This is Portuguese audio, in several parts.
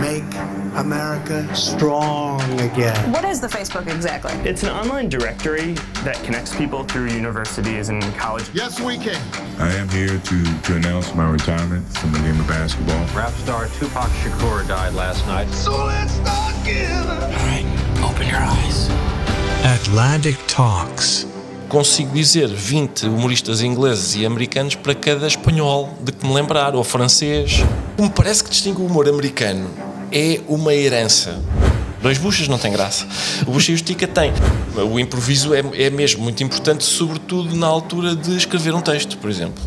Make America strong again. What is the Facebook exactly? It's an online directory that connects people through universities and college. Yes, we can. I am here to, to announce my retirement from the game of basketball. Rap star Tupac Shakur died last night. So let's start giving. All right, open your eyes. Atlantic Talks. Consigo dizer 20 humoristas ingleses e americanos para cada espanhol de que me lembrar, ou francês. O que me parece que distingue o humor americano é uma herança. Dois buchas não tem graça. O bucha e o estica tem. O improviso é, é mesmo muito importante, sobretudo na altura de escrever um texto, por exemplo.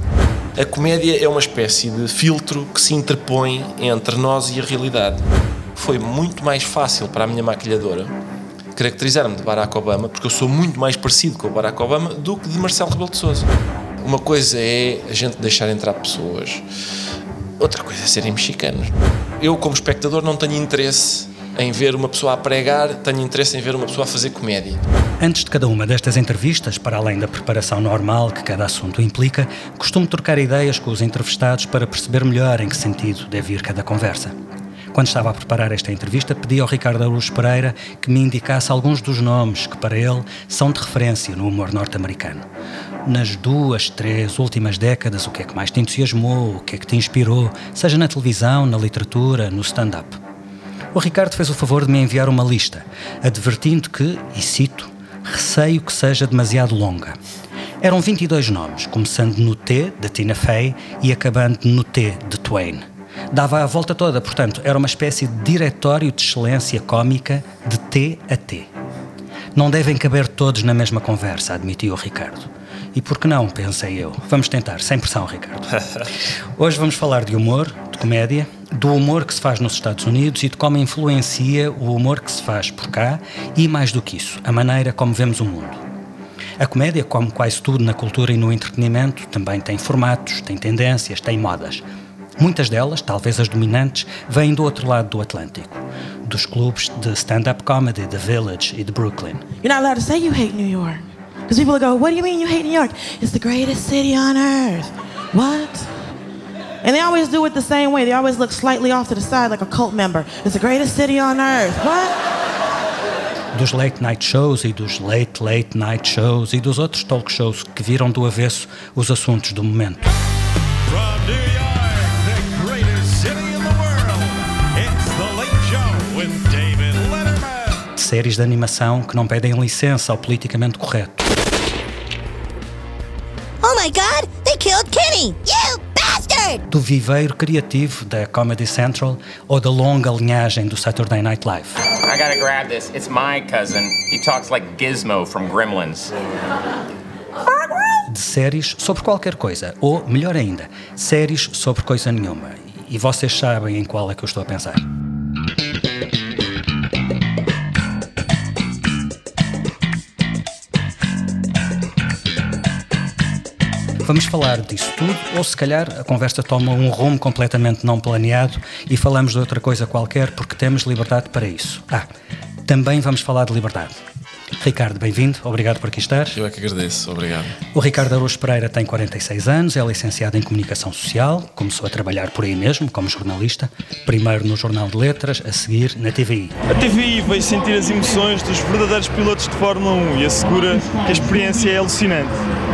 A comédia é uma espécie de filtro que se interpõe entre nós e a realidade. Foi muito mais fácil para a minha maquilhadora caracterizar-me de Barack Obama, porque eu sou muito mais parecido com o Barack Obama do que de Marcelo Rebelo de Sousa. Uma coisa é a gente deixar entrar pessoas, outra coisa é serem mexicanos. Eu, como espectador, não tenho interesse em ver uma pessoa a pregar, tenho interesse em ver uma pessoa a fazer comédia. Antes de cada uma destas entrevistas, para além da preparação normal que cada assunto implica, costumo trocar ideias com os entrevistados para perceber melhor em que sentido deve ir cada conversa. Quando estava a preparar esta entrevista, pedi ao Ricardo Araújo Pereira que me indicasse alguns dos nomes que, para ele, são de referência no humor norte-americano. Nas duas, três últimas décadas, o que é que mais te entusiasmou, o que é que te inspirou, seja na televisão, na literatura, no stand-up. O Ricardo fez o favor de me enviar uma lista, advertindo que, e cito, receio que seja demasiado longa. Eram 22 nomes, começando no T, de Tina Fey, e acabando no T, de Twain dava a volta toda, portanto, era uma espécie de diretório de excelência cômica de T a T. Não devem caber todos na mesma conversa, admitiu o Ricardo. E por que não, pensei eu. Vamos tentar, sem pressão, Ricardo. Hoje vamos falar de humor, de comédia, do humor que se faz nos Estados Unidos e de como influencia o humor que se faz por cá e, mais do que isso, a maneira como vemos o mundo. A comédia, como quase tudo na cultura e no entretenimento, também tem formatos, tem tendências, tem modas. Muitas delas, talvez as dominantes, vêm do outro lado do Atlântico, dos clubes de stand-up comedy The Village e de Brooklyn. You're not allowed to say you hate New York. Because people go, what do you mean you hate New York? It's the greatest city on earth. What? And they always do it the same way. They always look slightly off to the side like a cult member. It's the greatest city on earth. What? Dos late night shows e dos late late night shows e dos outros talk shows que viram do avesso os assuntos do momento. Séries de animação que não pedem licença ao politicamente correto. Oh my god, they killed Kenny! You bastard! Do viveiro criativo da Comedy Central ou da longa linhagem do Saturday Night Live. I gotta grab this. It's my cousin. He talks like Gizmo from Gremlins. De séries sobre qualquer coisa, ou melhor ainda, séries sobre coisa nenhuma. E vocês sabem em qual é que eu estou a pensar. Vamos falar disso tudo, ou se calhar a conversa toma um rumo completamente não planeado e falamos de outra coisa qualquer porque temos liberdade para isso. Ah, também vamos falar de liberdade. Ricardo, bem-vindo, obrigado por aqui estar. Eu é que agradeço, obrigado. O Ricardo Araújo Pereira tem 46 anos, é licenciado em Comunicação Social, começou a trabalhar por aí mesmo, como jornalista, primeiro no Jornal de Letras, a seguir na TVI. A TVI veio sentir as emoções dos verdadeiros pilotos de Fórmula 1 e assegura que a experiência é alucinante.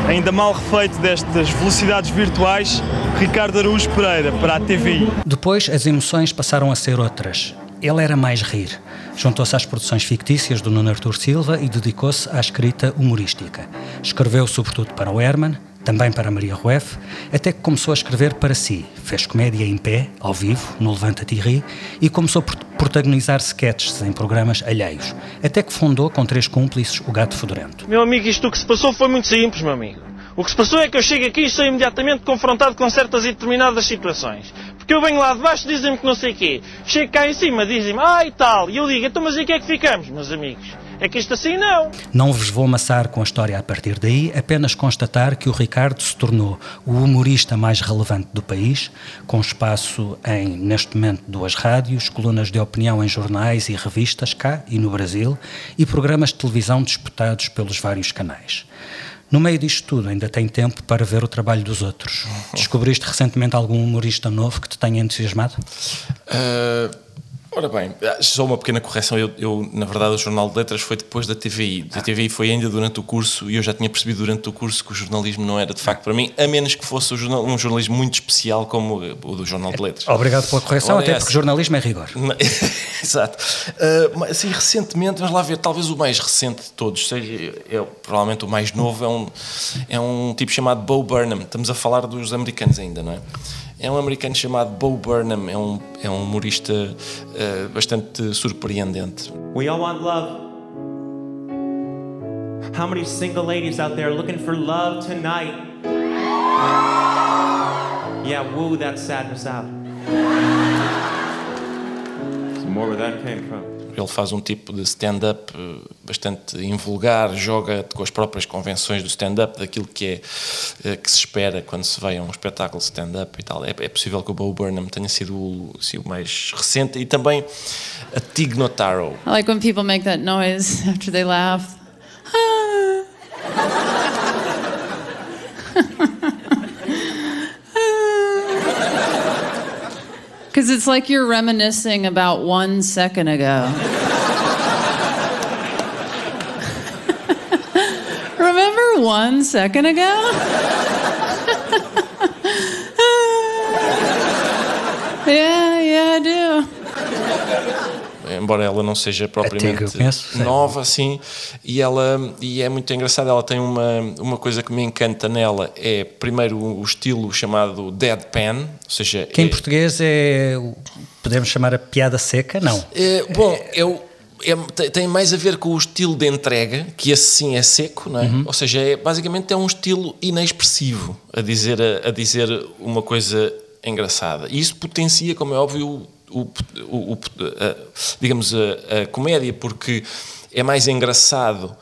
Ainda mal refeito destas velocidades virtuais, Ricardo Araújo Pereira para a TVI. Depois as emoções passaram a ser outras. Ele era mais rir. Juntou-se às produções fictícias do Nuno Artur Silva e dedicou-se à escrita humorística. Escreveu sobretudo para o Herman, também para Maria Rueff, até que começou a escrever para si. Fez comédia em pé, ao vivo, no Levanta-te e Ri, e começou a protagonizar sketches em programas alheios, até que fundou com três cúmplices o Gato Fedorento. Meu amigo, isto que se passou foi muito simples, meu amigo. O que se passou é que eu chego aqui e sou imediatamente confrontado com certas e determinadas situações que eu venho lá de baixo, dizem-me que não sei o quê. Chego cá em cima, dizem-me, ah e tal. E eu digo, então mas em que é que ficamos, meus amigos? É que isto assim não. Não vos vou amassar com a história a partir daí, apenas constatar que o Ricardo se tornou o humorista mais relevante do país, com espaço em, neste momento, duas rádios, colunas de opinião em jornais e revistas cá e no Brasil, e programas de televisão disputados pelos vários canais. No meio disto tudo, ainda tem tempo para ver o trabalho dos outros. Descobriste recentemente algum humorista novo que te tenha entusiasmado? Uh Ora bem, só uma pequena correção. Eu, eu, na verdade, o Jornal de Letras foi depois da TVI. A TVI foi ainda durante o curso e eu já tinha percebido durante o curso que o jornalismo não era de facto para mim, a menos que fosse um jornalismo muito especial como o do Jornal de Letras. Obrigado pela correção, Ora, até é porque jornalismo é rigor. Exato. Uh, assim, recentemente, vamos lá ver, talvez o mais recente de todos, seja, é, provavelmente o mais novo, é um, é um tipo chamado Bo Burnham. Estamos a falar dos americanos ainda, não é? É um americano chamado Bo Burnham, é um, é um humorista uh, bastante surpreendente. We all want love. How many single ladies out there looking for love tonight? Yeah, woo that sadness out. Some more where that came from. Ele faz um tipo de stand-up eh, bastante invulgar, joga com as próprias convenções do stand-up, daquilo que é eh, que se espera quando se vai a um espetáculo stand-up e tal. É, é, possível que o Bo Burnham tenha sido o, assim, o mais recente e também a Tig Notaro. I like when people make that noise after they laugh. Because it's like you're reminiscing about one second ago. Remember one second ago? yeah, yeah, I do. Embora ela não seja propriamente nova, assim, e ela e é muito engraçada. Ela tem uma, uma coisa que me encanta nela: é primeiro o estilo chamado deadpan, ou seja, que é, em português é podemos chamar a piada seca, não? É, bom, eu é, tem mais a ver com o estilo de entrega, que esse sim é seco, não é? Uhum. Ou seja, é, basicamente é um estilo inexpressivo a dizer, a, a dizer uma coisa engraçada. E isso potencia, como é óbvio, o, o, a, digamos, a, a comédia, porque é mais engraçado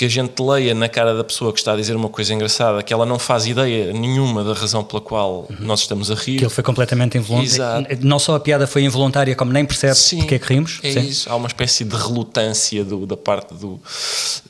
que a gente leia na cara da pessoa que está a dizer uma coisa engraçada, que ela não faz ideia nenhuma da razão pela qual uhum. nós estamos a rir. Que ele foi completamente involuntário. Não só a piada foi involuntária, como nem percebe sim, porque é que rimos. É sim. isso, há uma espécie de relutância do, da parte do,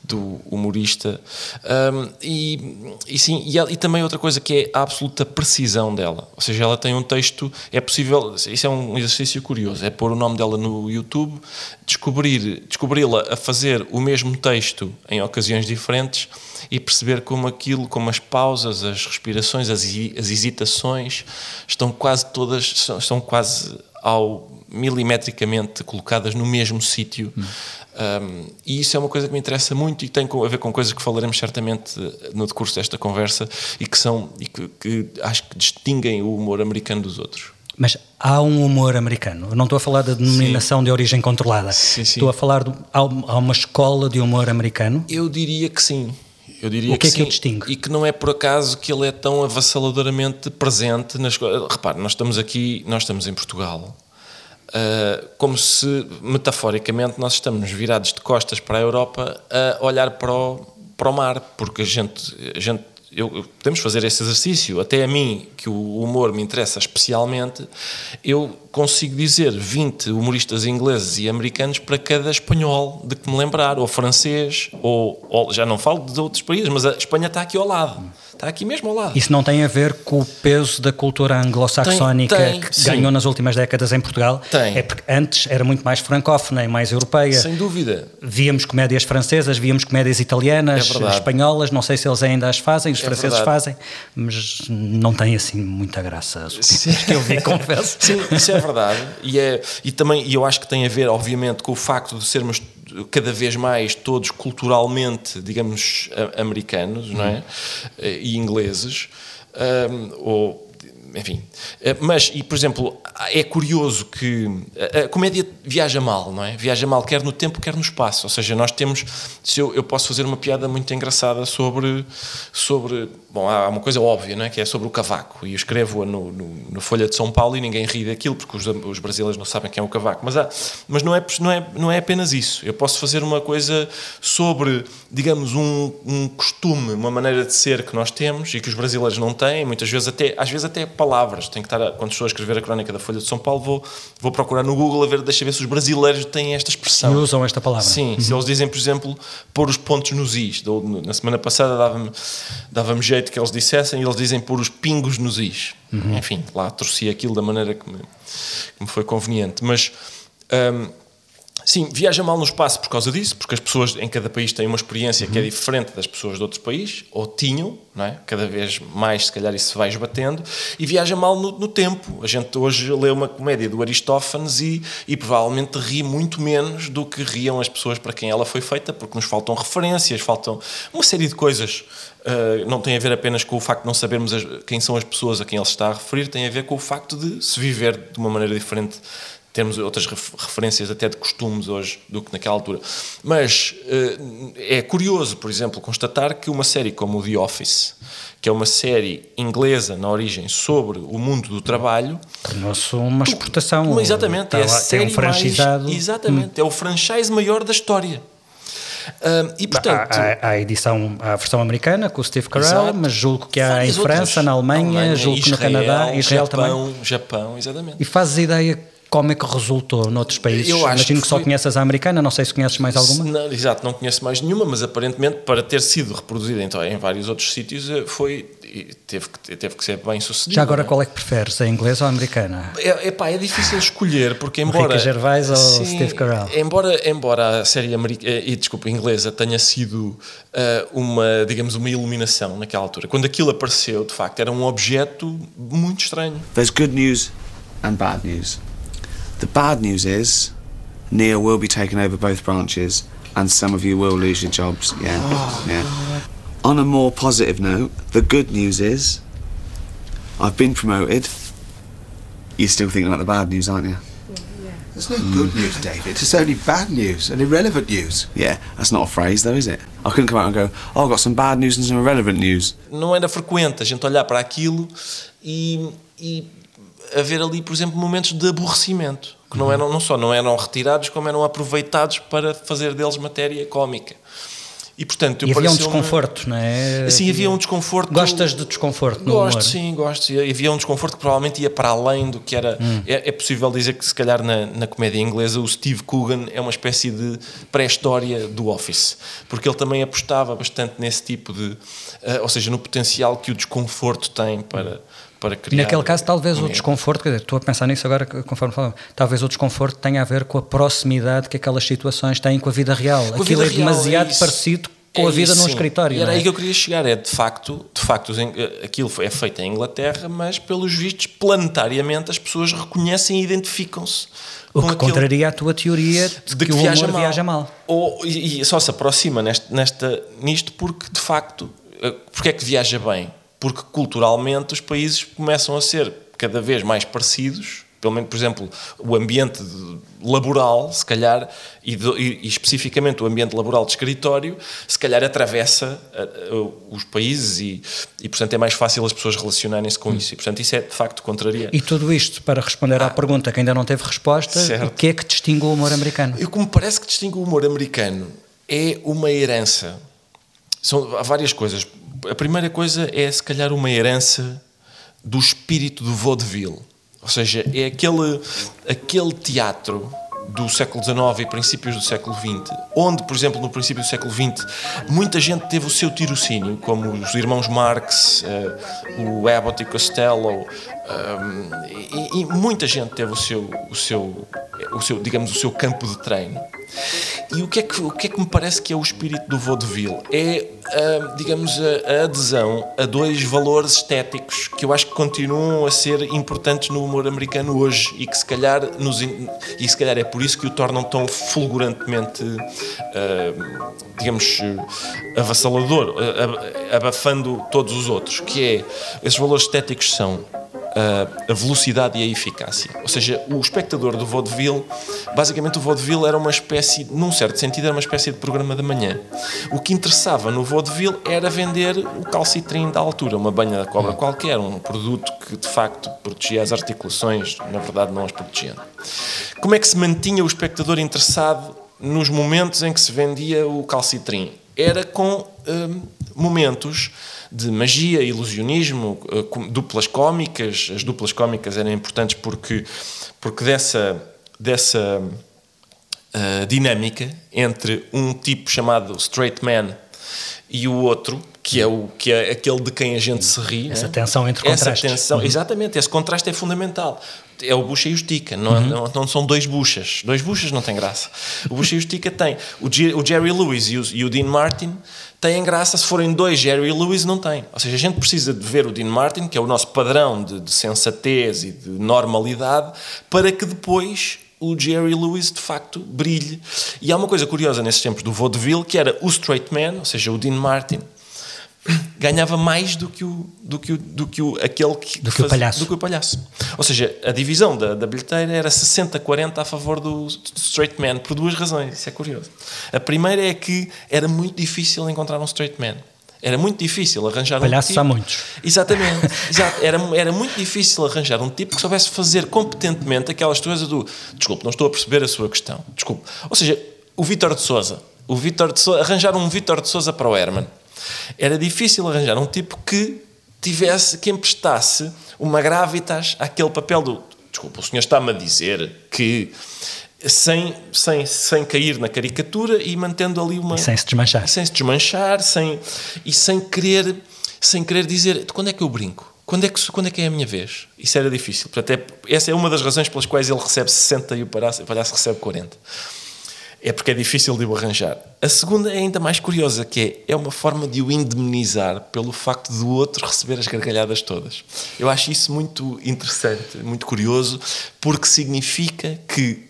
do humorista. Um, e, e sim, e, e, também outra coisa que é a absoluta precisão dela. Ou seja, ela tem um texto, é possível, isso é um exercício curioso, é pôr o nome dela no YouTube, descobrir, descobri-la a fazer o mesmo texto em ocasiões diferentes e perceber como aquilo, como as pausas, as respirações, as, as hesitações estão quase todas, estão quase ao milimetricamente colocadas no mesmo sítio. Hum. Um, e isso é uma coisa que me interessa muito e tem a ver com coisas que falaremos certamente no decurso desta conversa e que são e que, que acho que distinguem o humor americano dos outros. Mas há um humor americano. Eu não estou a falar da denominação sim. de origem controlada. Sim, sim. Estou a falar de há uma escola de humor americano. Eu diria que sim. Eu diria o que, que é que o distingue? E que não é por acaso que ele é tão avassaladoramente presente nas Repare, nós estamos aqui, nós estamos em Portugal. Uh, como se, metaforicamente, nós estamos virados de costas para a Europa a olhar para o, para o mar, porque a gente, a gente eu, podemos fazer esse exercício. Até a mim, que o humor me interessa especialmente, eu consigo dizer 20 humoristas ingleses e americanos para cada espanhol de que me lembrar, ou francês, ou, ou já não falo de outros países, mas a Espanha está aqui ao lado. Está aqui mesmo ao lado. Isso não tem a ver com o peso da cultura anglo-saxónica que sim. ganhou nas últimas décadas em Portugal? Tem. É porque antes era muito mais francófona e mais europeia. Sem dúvida. Víamos comédias francesas, víamos comédias italianas, é espanholas, não sei se eles ainda as fazem, os é franceses verdade. fazem, mas não tem assim muita graça que eu vi, confesso. Sim, isso é verdade. E, é, e também e eu acho que tem a ver, obviamente, com o facto de sermos cada vez mais todos culturalmente, digamos, americanos, não é? E ingleses, um, ou enfim. Uh, mas, e por exemplo, é curioso que a, a, comédia viaja mal, não é? Viaja mal quer no tempo, quer no espaço. Ou seja, nós temos. Se eu, eu posso fazer uma piada muito engraçada sobre. sobre bom, há uma coisa óbvia, não é? Que é sobre o cavaco. E eu escrevo-a no, no, no, Folha de São Paulo e ninguém ri daquilo, porque os, os brasileiros não sabem quem é o cavaco. Mas, há, mas não, é, não, é, não é apenas isso. Eu posso fazer uma coisa sobre, digamos, um, um costume, uma maneira de ser que nós temos e que os brasileiros não têm, muitas vezes até, às vezes até palavras. Tenho que estar, quando estou a escrever a crónica da Folha de São Paulo, vou, vou procurar no Google a ver, deixa ver se os brasileiros têm esta expressão. E usam esta palavra. Sim, uhum. se eles dizem, por exemplo, pôr os pontos nos is. Na semana passada dava-me dava jeito que eles dissessem e eles dizem pôr os pingos nos is. Uhum. Enfim, lá torci aquilo da maneira que me, que me foi conveniente. Mas. Um, Sim, viaja mal no espaço por causa disso, porque as pessoas em cada país têm uma experiência uhum. que é diferente das pessoas de outros países, ou tinham, não é? cada vez mais, se calhar, isso vai esbatendo, e viaja mal no, no tempo. A gente hoje lê uma comédia do Aristófanes e, e provavelmente ri muito menos do que riam as pessoas para quem ela foi feita, porque nos faltam referências, faltam uma série de coisas. Uh, não tem a ver apenas com o facto de não sabermos as, quem são as pessoas a quem ele está a referir, tem a ver com o facto de se viver de uma maneira diferente temos outras referências até de costumes hoje do que naquela altura. Mas eh, é curioso, por exemplo, constatar que uma série como o The Office, que é uma série inglesa na origem sobre o mundo do trabalho, tornou-se uma exportação. exatamente, é a série tem um. Mais, exatamente, hum. é o franchise maior da história. E portanto, há, há, a edição, há a versão americana com o Steve Carell, exato. mas julgo que há em França, na Alemanha, Alemanha julgo que no Canadá, Israel Japão, também. Japão, exatamente. E fazes ideia como é que resultou noutros países? Eu acho Imagino que, que só conheces a americana, não sei se conheces mais alguma. Não, exato, não conheço mais nenhuma, mas aparentemente para ter sido reproduzida então, em vários outros sítios eh, foi teve que, teve que ser bem sucedido. Já agora, é? qual é que preferes, a inglesa ou a americana? É, epá, é difícil escolher, porque embora... Rica Gervais ou sim, Steve Carell? Embora, embora a série americana, eh, e desculpa, inglesa tenha sido uh, uma, digamos, uma iluminação naquela altura, quando aquilo apareceu, de facto, era um objeto muito estranho. There's good news and bad news. The bad news is Neil will be taking over both branches and some of you will lose your jobs. Yeah. Oh, yeah. God. On a more positive note, the good news is I've been promoted. You're still thinking about the bad news, aren't you? Yeah. There's no good news, David. It's only bad news and irrelevant news. Yeah, that's not a phrase, though, is it? I couldn't come out and go, oh, I've got some bad news and some irrelevant news. Não era frequente a gente olhar para aquilo e, e haver ali, por exemplo, momentos de aborrecimento, que não, eram, não só não eram retirados, como eram aproveitados para fazer deles matéria cómica. E, portanto, e havia um desconforto, não é? Sim, havia um desconforto. Gostas de desconforto no Gosto, sim, gosto. E havia um desconforto que provavelmente ia para além do que era. Hum. É, é, possível dizer que, se calhar, na, na comédia inglesa, o Steve Coogan é uma espécie de pré-história do Office, porque ele também apostava bastante nesse tipo de. Uh, ou seja, no potencial que o desconforto tem para para criar. Naquele caso, talvez o desconforto, quer dizer, estou a pensar nisso agora, conforme falamos, talvez o desconforto tenha a ver com a proximidade que aquelas situações têm com a vida real. Com Aquilo vida é demasiado é parecido com é a vida isso, num sim. escritório. E era é? aí que eu queria chegar, é de facto, de facto, eh, aquilo é feito em Inglaterra, mas pelos vistos, planetariamente, as pessoas reconhecem e identificam-se. O que contraria a tua teoria de, de que, que, o viaja mal. viaja mal. Ou, e, e só se aproxima neste, nesta, nisto porque, de facto, eh, porque é que viaja bem? Porque culturalmente os países começam a ser cada vez mais parecidos pelo menos, por exemplo, o ambiente laboral, se calhar, e, e, especificamente o ambiente laboral de escritório, se calhar atravessa uh, uh, os países e, e, portanto, é mais fácil as pessoas relacionarem-se com hum. isso. E, portanto, isso é de facto contrariante. E tudo isto para responder ah, à pergunta que ainda não teve resposta: certo. o que é que distingue o humor americano? E como parece que distingue o humor americano é uma herança. São, há várias coisas a primeira coisa é, se calhar, uma herança do espírito do vaudeville. Ou seja, é aquele, aquele teatro do século XIX e princípios do século XX, onde, por exemplo, no princípio do século XX, muita gente teve o seu tirocínio, como os irmãos Marx, uh, o Abbott e Costello, e, e, muita gente teve o seu, o seu, o seu, digamos, o seu campo de treino. E o que, é que, o que é que me parece que é o espírito do vaudeville? É, uh, digamos, a, a, adesão a dois valores estéticos que eu acho que continuam a ser importantes no humor americano hoje e que se calhar, nos, e se calhar é por isso que o tornam tão fulgurantemente, uh, digamos, avassalador, abafando todos os outros, que é, esses valores estéticos são a, velocidade e a eficácia. Ou seja, o espectador do vaudeville, basicamente o vaudeville era uma espécie, num certo sentido, era uma espécie de programa da manhã. O que interessava no vaudeville era vender o calcitrim da altura, uma banha da cobra qualquer, um produto que de facto protegia as articulações, na verdade não as protegendo. Como é que se mantinha o espectador interessado nos momentos em que se vendia o calcitrim? Era com hum, momentos de magia, ilusionismo, eh, duplas cómicas. As duplas cómicas eram importantes porque, porque dessa, dessa uh, dinâmica entre um tipo chamado straight man e o outro, que é, o, que é aquele de quem a gente se ri. Essa né? tensão entre contrastes. Essa tensão, uhum. Exatamente, esse contraste é fundamental. É o Bucha e o Stica, não, uhum. não, não, são dois buchas. Dois buchas não tem graça. O Bucha e o Stica tem. O, G, o Jerry Lewis e o, e o Dean Martin têm graça, se forem dois, Jerry Lewis não tem. Ou seja, a gente precisa de ver o Dean Martin, que é o nosso padrão de, de sensatez e de normalidade, para que depois o Jerry Lewis de facto brilhe. E há uma coisa curiosa nesses tempos do vaudeville, que era o straight man, ou seja, o Dean Martin, ganhava mais do que o, do que o, do que o aquele que, do que, faz, o palhaço. do que o palhaço. Ou seja, a divisão da, da bilheteira era 60-40 a favor do, do, straight man, por duas razões, isso é curioso. A primeira é que era muito difícil encontrar um straight man. Era muito difícil arranjar Palhaços um tipo... há muitos. Exatamente. exato. Era, era muito difícil arranjar um tipo que soubesse fazer competentemente aquelas coisas do desculpe, não estou a perceber a sua questão. Desculpe. Ou seja, o Vítor de Souza. O Vítor de Souza, arranjar um Vítor de Souza para o Herman era difícil arranjar um tipo que tivesse, que emprestasse uma gravitas àquele papel do. Desculpa, o senhor está-me a dizer que. Sem, sem, sem cair na caricatura e mantendo ali uma. E sem se desmanchar. sem se desmanchar, sem, e sem querer, sem querer dizer quando é que eu brinco? Quando é, que, quando é que é a minha vez? Isso era difícil. Portanto, é, essa é uma das razões pelas quais ele recebe 60 e o palhaço, o palhaço recebe 40 é porque é difícil de o arranjar. A segunda é ainda mais curiosa, que é, é uma forma de o indemnizar pelo facto do outro receber as gargalhadas todas. Eu acho isso muito interessante, muito curioso, porque significa que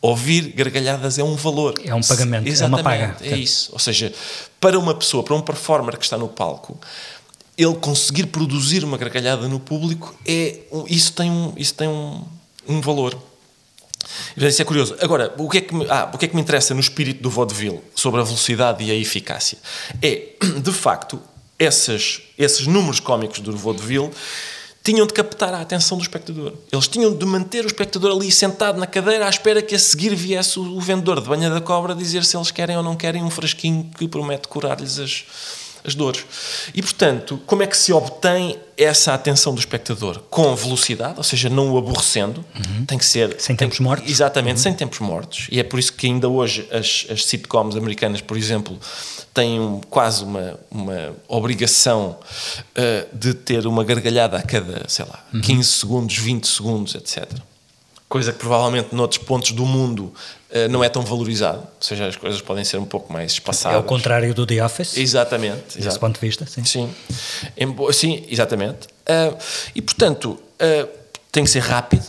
ouvir gargalhadas é um valor. É um pagamento, Exatamente, é uma paga. É isso. Ou seja, para uma pessoa, para um performer que está no palco, ele conseguir produzir uma gargalhada no público, é, isso tem um, isso tem um, um valor. Isso é curioso. Agora, o que, é que me, ah, o que é que me interessa no espírito do vaudeville sobre a velocidade e a eficácia? É, de facto, esses, esses números cómicos do vaudeville tinham de captar a atenção do espectador. Eles tinham de manter o espectador ali sentado na cadeira à espera que a seguir viesse o vendedor de banha da cobra dizer se eles querem ou não querem um frasquinho que promete curar-lhes as, as dores. E, portanto, como é que se obtém essa atenção do espectador? Com velocidade, ou seja, não o aborrecendo, uhum. tem que ser... Sem tempos mortos. Exatamente, uhum. sem tempos mortos. E é por isso que ainda hoje as, as sitcoms americanas, por exemplo, têm um, quase uma, uma obrigação uh, de ter uma gargalhada a cada, sei lá, uhum. 15 segundos, 20 segundos, etc coisa que provavelmente noutros pontos do mundo uh, não é tão valorizado, ou seja, as coisas podem ser um pouco mais espaçadas. É o contrário do The Office. Exatamente. Desse ponto de vista, sim. Sim, sim exatamente. Uh, e, portanto, uh, tem que ser rápido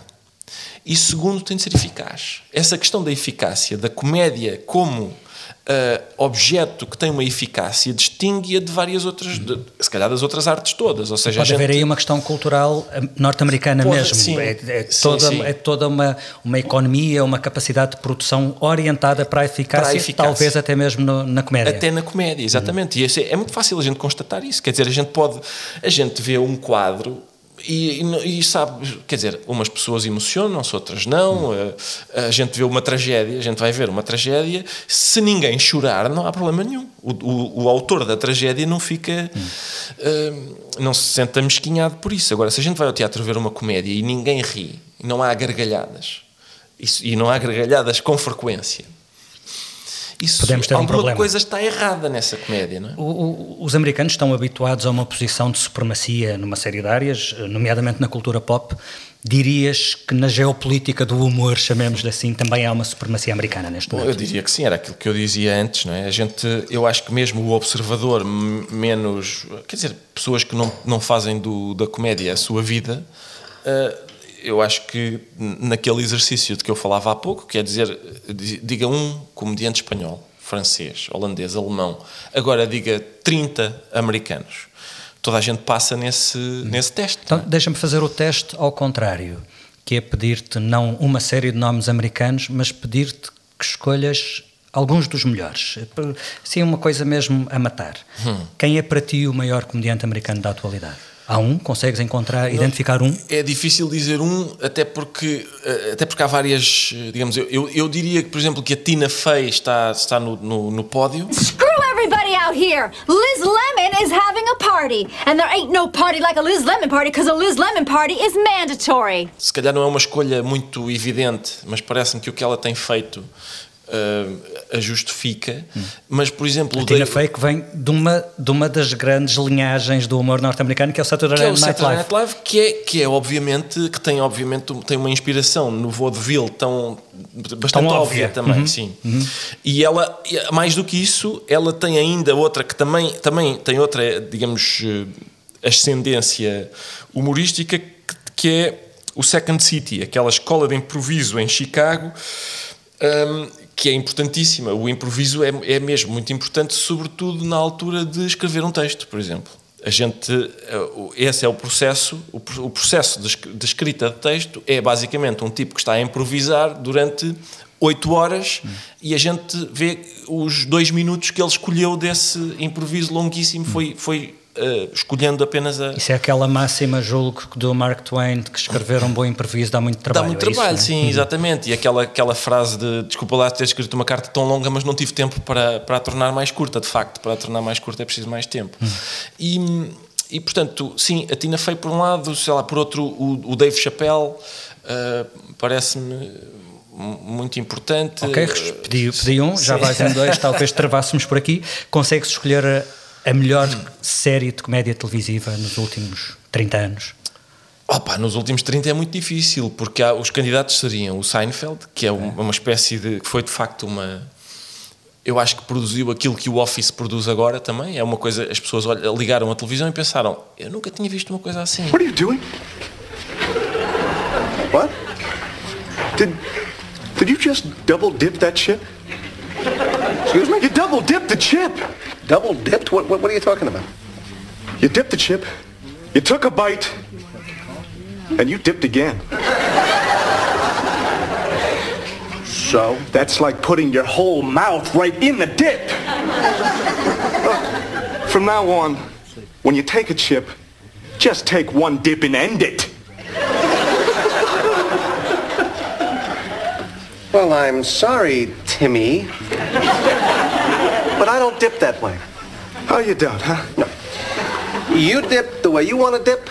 e, segundo, tem de ser eficaz. Essa questão da eficácia, da comédia como uh, objeto que tem uma eficácia distingue-a de várias outras, de, se calhar das outras artes todas. Ou seja, Pode gente... haver aí uma questão cultural eh, norte-americana mesmo. Sim, é, é, toda, sim, sim. é toda uma, uma economia, uma capacidade de produção orientada para a eficácia, para a eficácia. talvez até mesmo no, na comédia. Até na comédia, exatamente. E é, é muito fácil a gente constatar isso. Quer dizer, a gente pode. A gente vê um quadro e, e, e, sabe, quer dizer, umas pessoas emocionam-se, outras não. Hum. A, a, gente vê uma tragédia, a gente vai ver uma tragédia. Se ninguém chorar, não há problema nenhum. O, o, o autor da tragédia não fica. Hum. Uh, não se sente mesquinhado por isso. Agora, se a gente vai ao teatro ver uma comédia e ninguém ri, e não há gargalhadas, isso, e não há gargalhadas com frequência isso, podemos ter um alguma problema. coisa está errada nessa comédia, não é? O, o, os americanos estão habituados a uma posição de supremacia numa série de áreas, nomeadamente na cultura pop. Dirias que na geopolítica do humor, chamemos-lhe assim, também há uma supremacia americana neste momento? Eu diria que sim, era aquilo que eu dizia antes, não é? A gente, eu acho que mesmo o observador menos, quer dizer, pessoas que não, não fazem do, da comédia a sua vida, uh, eu acho que naquele exercício de que eu falava há pouco, quer dizer, diga um comediante espanhol, francês, holandês, alemão, agora diga 30 americanos. toda a gente passa nesse, nesse teste. Então, deixa-me fazer o teste ao contrário, que é pedir-te não uma série de nomes americanos, mas pedir-te que escolhas alguns dos melhores. Sim, uma coisa mesmo a matar. Hum. Quem é para ti o maior comediante americano da atualidade? Há um? Consegues encontrar, não, identificar um? É difícil dizer um, até porque, eh, até porque há várias, eh, digamos, eu, eu diria que, por exemplo, que a Tina Fey está, está no, no, no pódio. Screw everybody out here! Liz Lemon is having a party! And there ain't no party like a Liz Lemon party, because a Liz Lemon party is mandatory! Se calhar não é uma escolha muito evidente, mas parece-me que o que ela tem feito uh, a justifica, hum. mas por exemplo... A Tina Dave... Fey que vem de uma, de uma das grandes linhagens do humor norte-americano que é o Saturday, que Night, é o Saturday Night Live. que é, que é obviamente, que tem obviamente tem uma inspiração no vaudeville tão bastante tão óbvia, óbvia também, uhum. sim. Uhum. E ela, mais do que isso, ela tem ainda outra que também, também tem outra, digamos, eh, ascendência humorística que, que é o Second City, aquela escola de improviso em Chicago, um, que é importantíssima. O improviso é, é mesmo muito importante, sobretudo na altura de escrever um texto, por exemplo. A gente, eh, esse é o processo, o processo de escrita de texto é basicamente um tipo que está a improvisar durante oito horas hum. e a gente vê os dois minutos que ele escolheu desse improviso longuíssimo foi, foi uh, escolhendo apenas a. Isso é aquela máxima, julgo, do Mark Twain, de que escrever um bom improviso dá muito trabalho. Dá muito é trabalho, isso, sim, é? exatamente. E aquela, aquela frase de desculpa lá ter escrito uma carta tão longa, mas não tive tempo para, para a tornar mais curta, de facto. Para a tornar mais curta é preciso mais tempo. Hum. E, e, portanto, sim, a Tina Fey por um lado, sei lá, por outro, o, o Dave Chappelle uh, parece-me muito importante. Ok, pedi, pedi um, já vais em dois, talvez travássemos por aqui. Consegues escolher a melhor série de comédia televisiva nos últimos 30 anos? Opa, nos últimos 30 é muito difícil, porque há, os candidatos seriam o Seinfeld, que é uma, uma espécie de. que foi de facto uma. Eu acho que produziu aquilo que o Office produz agora também. É uma coisa. As pessoas ligaram a televisão e pensaram: eu nunca tinha visto uma coisa assim. What are you doing? What? Did, did you just double dip that chip? Excuse me? You double dipped the chip! Double dipped? What, what, what are you talking about? You dipped the chip, you took a bite, and you dipped again. So? That's like putting your whole mouth right in the dip. Look, from now on, when you take a chip, just take one dip and end it. Well, I'm sorry, Timmy. But I don't dip that way. How you don't, huh? No. You dip the way you want to dip.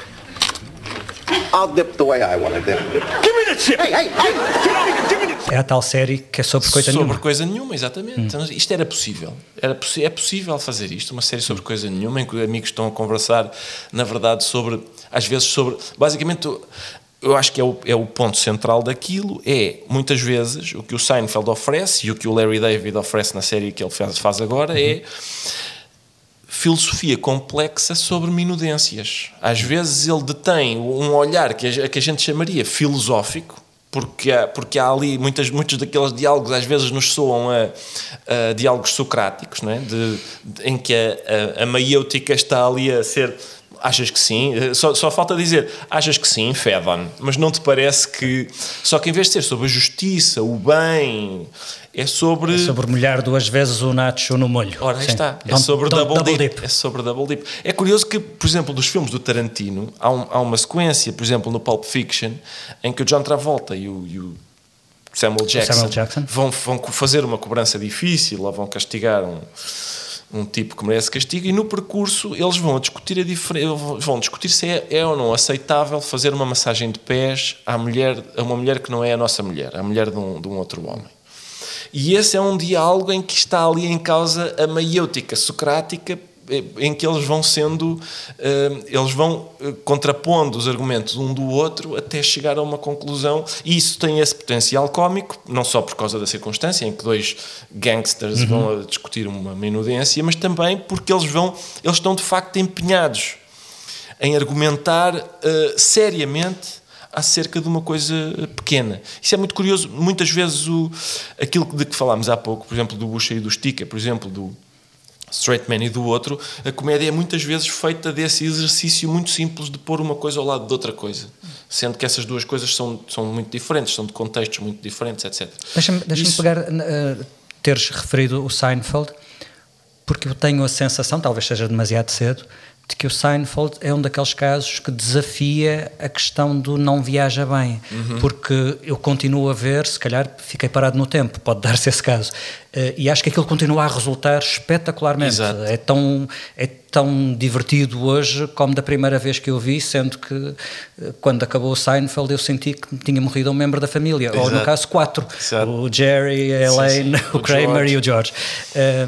I'll dip the way I want to dip. Give me the chip! Hey, hey, hey! Give me the... É a tal série que é sobre coisa sobre nenhuma. Sobre coisa nenhuma, exatamente. Hum. Então, isto era possível. Era é possível fazer isto, uma série sobre coisa nenhuma, em que amigos estão a conversar, na verdade, sobre, às vezes, sobre. Basicamente, eu acho que é o, é o ponto central daquilo, é muitas vezes o que o Seinfeld oferece e o que o Larry David oferece na série que ele faz, faz agora uhum. é filosofia complexa sobre minudências. Às vezes ele detém um olhar que a, que a gente chamaria filosófico, porque há, porque há ali muitas, muitos daqueles diálogos às vezes nos soam a, a diálogos socráticos, não é? de, de, em que a, a, a maiêutica está ali a ser Achas que sim? Eh, só, só falta dizer, achas que sim, Fedon, mas não te parece que. Só que em vez de ser sobre a justiça, o bem, é sobre. É sobre molhar duas vezes o nacho no molho. Ora, aí está. É sobre double, double dip. dip. É sobre double dip. É curioso que, por exemplo, dos filmes do Tarantino, há, um, há uma sequência, por exemplo, no Pulp Fiction, em que o John Travolta e o, e o Samuel, Jackson, Samuel Jackson, Vão, vão fazer uma cobrança difícil ou vão castigar um um tipo que merece castigo e no percurso eles vão discutir a vão discutir se é, é, ou não aceitável fazer uma massagem de pés à mulher, a uma mulher que não é a nossa mulher, a mulher de um, de um outro homem. E esse é um diálogo em que está ali em causa a maiêutica socrática em que eles vão sendo, eh, eles vão eh, contrapondo os argumentos um do outro até chegar a uma conclusão. E isso tem esse potencial cómico, não só por causa da circunstância em que dois gangsters uhum. vão discutir uma minudência, mas também porque eles vão, eles estão de facto empenhados em argumentar uh, seriamente acerca de uma coisa pequena. Isso é muito curioso. Muitas vezes o, aquilo de que falámos há pouco, por exemplo, do Bucha e do Stica, por exemplo, do straight man e do outro, a comédia é muitas vezes feita desse exercício muito simples de pôr uma coisa ao lado de outra coisa. Sendo que essas duas coisas são, são muito diferentes, são de contextos muito diferentes, etc. Deixa-me deixa pegar, uh, teres referido o Seinfeld, porque eu tenho a sensação, talvez seja demasiado cedo, de que o Seinfeld é um daqueles casos que desafia a questão do não viaja bem, Uhum. porque eu continuo a ver, se calhar fiquei parado no tempo, pode dar-se esse caso, e acho que aquilo continua a resultar espetacularmente. Exato. É tão, é tão divertido hoje como da primeira vez que eu vi, sendo que eh, quando acabou o Seinfeld eu senti que tinha morrido um membro da família, ou no Exato. caso quatro, Exato. o Jerry, a Sim, Elaine, sim. o O Kramer e o George.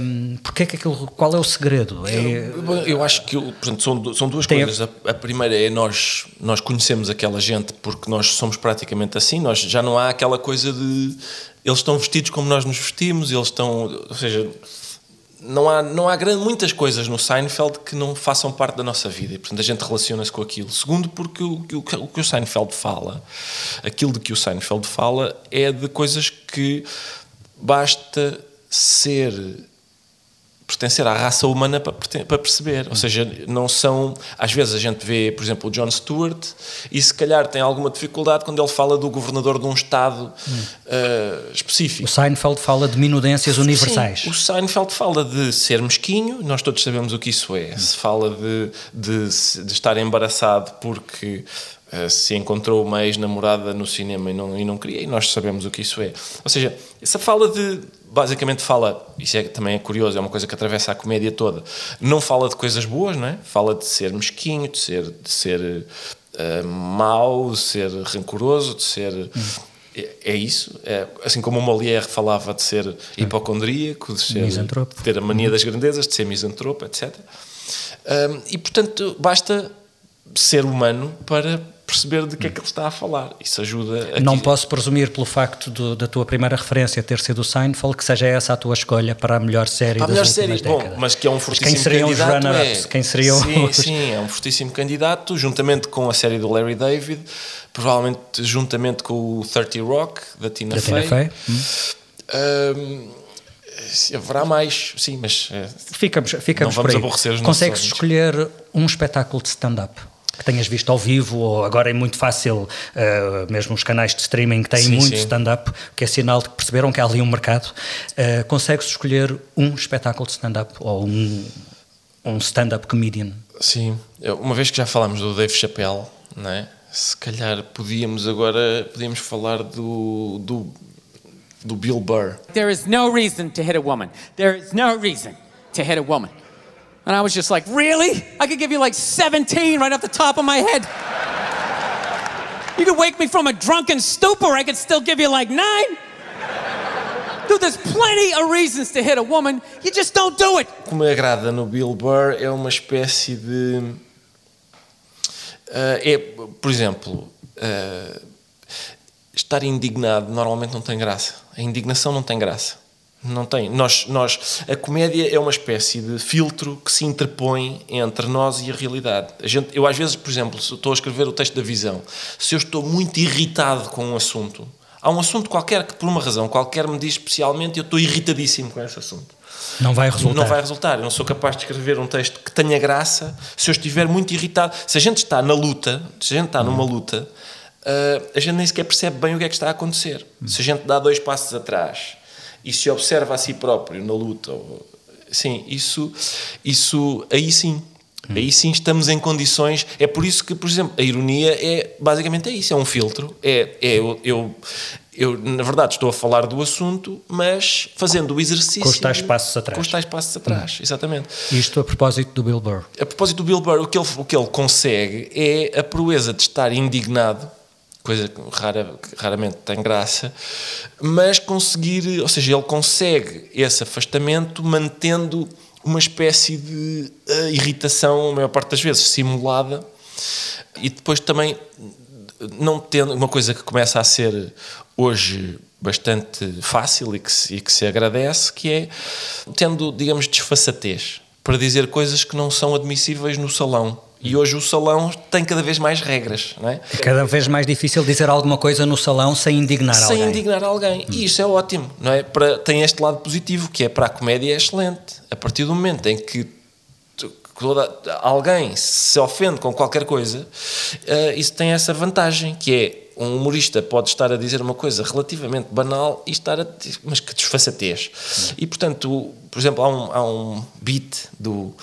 Um, porque é que aquilo, qual é o segredo? É, Bom, Eu acho que portanto, são, são duas coisas. A, a primeira é nós, nós conhecemos aquela gente porque nós somos praticamente assim. Nós já não há aquela coisa de eles estão vestidos como nós nos vestimos, eles estão. Ou seja, não há, não há grande, muitas coisas no Seinfeld que não façam parte da nossa vida e, portanto, a gente relaciona-se com aquilo. Segundo, porque o, o, o que o Seinfeld fala, aquilo de que o Seinfeld fala, é de coisas que basta ser pertencer à raça humana para, para perceber. Ou seja, não são. Às vezes a gente vê, por exemplo, o John Stewart e se calhar tem alguma dificuldade quando ele fala do governador de um Estado eh, específico. o Seinfeld fala de minudências universais. Sim, o Seinfeld fala de ser mesquinho, nós todos sabemos o que isso é. Se fala de, de, de estar embaraçado porque eh, se encontrou uma ex-namorada no cinema e não, e não queria, e nós sabemos o que isso é. Ou seja, essa fala de. Basicamente fala, isso é, também é curioso, é uma coisa que atravessa a comédia toda. Não fala de coisas boas, não é? Fala de ser mesquinho, de ser, de ser eh, mau, de ser rancoroso, de ser. É, é isso. É, assim como o Molière falava de ser hipocondríaco, de ser, Misantropo. de ter a mania das grandezas, de ser misantropo, etc. Hum, e portanto, basta ser humano para perceber de que é que ele está a falar. Isso ajuda a Não que- posso presumir pelo facto do- da tua primeira referência ter sido o Seinfeld que seja essa a tua escolha para a melhor série Para a melhor série, bom, décadas. mas que é um Mas fortíssimo quem seriam os candidato. runner-ups? é- Quem seriam sim, os- sim, é um fortíssimo candidato, juntamente com a série do Larry David, provavelmente juntamente com o 30 Rock, da Tina Da Tina Fey. Fey. Hum. Hum, haverá mais, sim, mas é, Ficamos, ficamos não vamos por aí. aborrecer os Consegues escolher um espetáculo de stand-up que tenhas visto ao vivo ou agora é muito fácil, eh, mesmo os canais de streaming têm Sim, muito stand-up, que é sinal de que perceberam que há ali um mercado. Eh, consegues escolher um espetáculo de stand-up ou um, um stand-up comedian? Sim, Eu- uma vez que já falámos do Dave Chappelle, não é? se calhar podíamos agora podíamos falar do, do, do Bill Burr. There is no reason to hit a woman. There is no reason to hit a woman. And I was just like, really? I could give you like 17 right off the top of my head. You could wake me from a drunken stupor, I could still give you like nine. Dude, there's plenty of reasons to hit a woman. You just don't do it. O que me agrada no Bill Burr é uma espécie de. ah, é, por exemplo, ah, estar indignado normalmente não tem graça. A indignação não tem graça. Não tem. Nós, nós, a comédia é uma espécie de filtro que se interpõe entre nós e a realidade. A gente, eu, às vezes, por exemplo, se estou a escrever o texto da visão, se eu estou muito irritado com um assunto, há um assunto qualquer que, por uma razão qualquer, me diz especialmente, eu estou irritadíssimo com esse assunto. Não vai resultar. Não vai resultar. Eu não sou capaz de escrever um texto que tenha graça se eu estiver muito irritado. Se a gente está na luta, se a gente está numa luta, ah, a gente nem sequer percebe bem o que é que está a acontecer. Se a gente dá dois passos atrás e se observa a si próprio na luta, sim, isso, isso aí sim. Aí sim estamos em condições. É por isso que, por exemplo, a ironia é basicamente é isso, é um filtro. É, é eu, eu, eu, na verdade, estou a falar do assunto, mas fazendo o exercício. Com os tais passos atrás. Com os tais passos atrás, exatamente. Isto a propósito do Bill Burr. A propósito do Bill Burr, o que ele, o que ele consegue é a proeza de estar indignado, coisa que rara, raramente tem graça, mas conseguir, ou seja, ele consegue esse afastamento mantendo uma espécie de eh, irritação, a maior parte das vezes simulada, e depois também não tendo uma coisa que começa a ser hoje bastante fácil e que se, e que se agradece, que é tendo, digamos, desfaçatez para dizer coisas que não são admissíveis no salão. E hoje o salão tem cada vez mais regras, não é? Cada vez mais difícil dizer alguma coisa no salão sem indignar sem alguém. indignar alguém. E isso é ótimo, não é? Para, tem este lado positivo, que é para a comédia é excelente. A partir do momento em que toda, alguém se ofende com qualquer coisa, eh, isso tem essa vantagem, que é um humorista pode estar a dizer uma coisa relativamente banal e estar a mas que desfaçatez. E portanto, por exemplo, há um, há um beat do,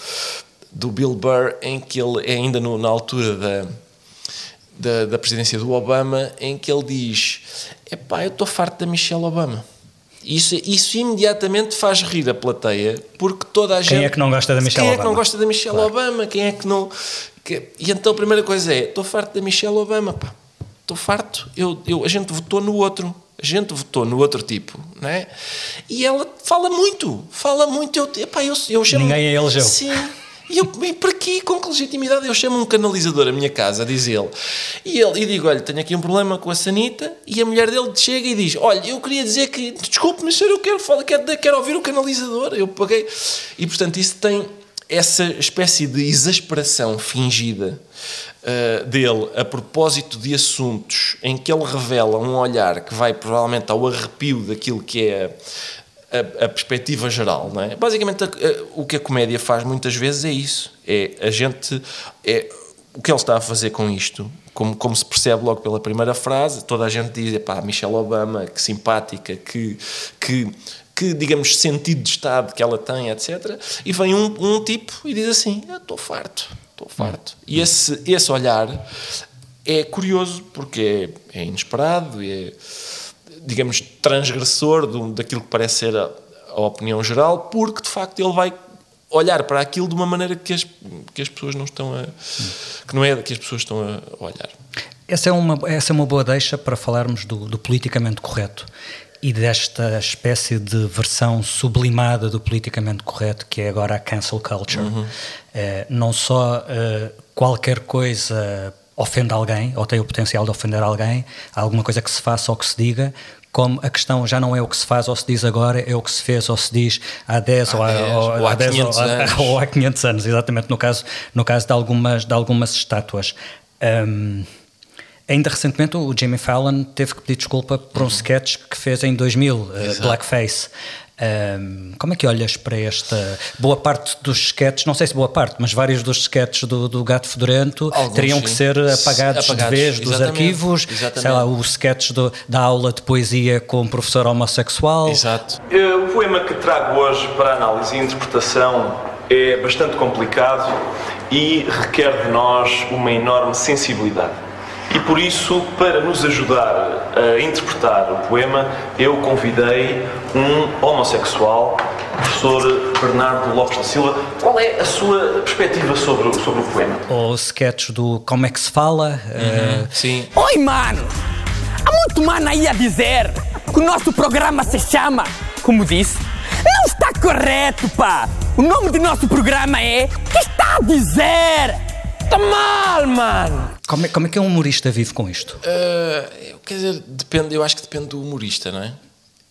do Bill Burr em que ele é ainda no- na altura da, da, da presidência do Obama, em que ele diz: Epá, eu estou farto da Michelle Obama. Isso, isso imediatamente faz rir a plateia, porque toda a Quem gente. é que não gosta da Michelle Quem é que não Obama? gosta da Michelle Obama? Quem é que não. que- E então a primeira coisa é: estou farto da Michelle Obama, pá. Estou farto. Eu, eu, a gente votou no outro. A gente votou no outro tipo, não é? E ela fala muito, fala muito. Eu, epá, eu, eu chamo, Ninguém a elegeu. Sim. E eu, e para quê? Com que legitimidade? Eu chamo um canalizador à minha casa, diz ele. E, ele, e digo: Olha, tenho aqui um problema com a Sanita. E a mulher dele chega e diz: Olha, eu queria dizer que, desculpe, mas senhor, eu quero, falar, quero, quero ouvir o canalizador. Eu paguei. E portanto, isso tem essa espécie de exasperação fingida uh, dele a propósito de assuntos em que ele revela um olhar que vai provavelmente ao arrepio daquilo que é a, a perspectiva geral, não é? Basicamente, a- a- o que a comédia faz muitas vezes é isso. É a gente. É, o que ele está a fazer com isto, como, como se percebe logo pela primeira frase, toda a gente diz: pá, Michelle Obama, que simpática, que. que que, digamos, sentido de Estado que ela tem, etc. E vem um, um tipo e diz assim: "Eu Estou farto, estou farto. E esse, esse olhar é curioso porque é, é inesperado, é, digamos, transgressor do, daquilo que parece ser a, a opinião geral, porque de facto ele vai olhar para aquilo de uma maneira que as, que as pessoas não estão a. que não é que as pessoas estão a olhar. Essa é uma, essa é uma boa deixa para falarmos do, do politicamente correto e desta espécie de versão sublimada do politicamente correto que é agora a cancel culture. Uhum. Eh, não só eh, qualquer coisa ofende alguém ou tem o potencial de ofender alguém, há alguma coisa que se faça ou que se diga, como a questão já não é o que se faz ou se diz agora, é o que se fez ou se diz há 10 ou, há, 10, ou, ou há 10 500 ou, anos. ou há 500 anos, exatamente, no caso, no caso de, algumas, de algumas estátuas. Ahm, ainda recentemente o Jimmy Fallon teve que pedir desculpa por um sketch que fez em 2000, uh, Exato. Blackface. Ahm, como é que olhas para esta boa parte dos sketches, não sei se boa parte, mas vários dos sketches do, do Gato Fedorento Alguns, teriam que sim. ser apagados, Apagados, de vez dos exatamente, arquivos, exatamente. sei lá, o sketch do- da aula de poesia com um professor homossexual. Exato. O poema que trago hoje para análise e interpretação é bastante complicado e requer de nós uma enorme sensibilidade. E por isso, para nos ajudar a interpretar o poema, eu convidei um homossexual, o professor Bernardo Lopes da Silva. Qual é a sua perspectiva sobre, o- sobre o poema? Ou sketch do Como é que se fala. eh, Sim. Oi, mano! Há muito mano aí a dizer que o nosso programa se chama, como disse, não está correto, pá! O nome do nosso programa é Que está a dizer? Está mal, mano! Como, é, como é que um humorista vive com isto? Uh, quer dizer, depende, eu acho que depende do humorista, não é?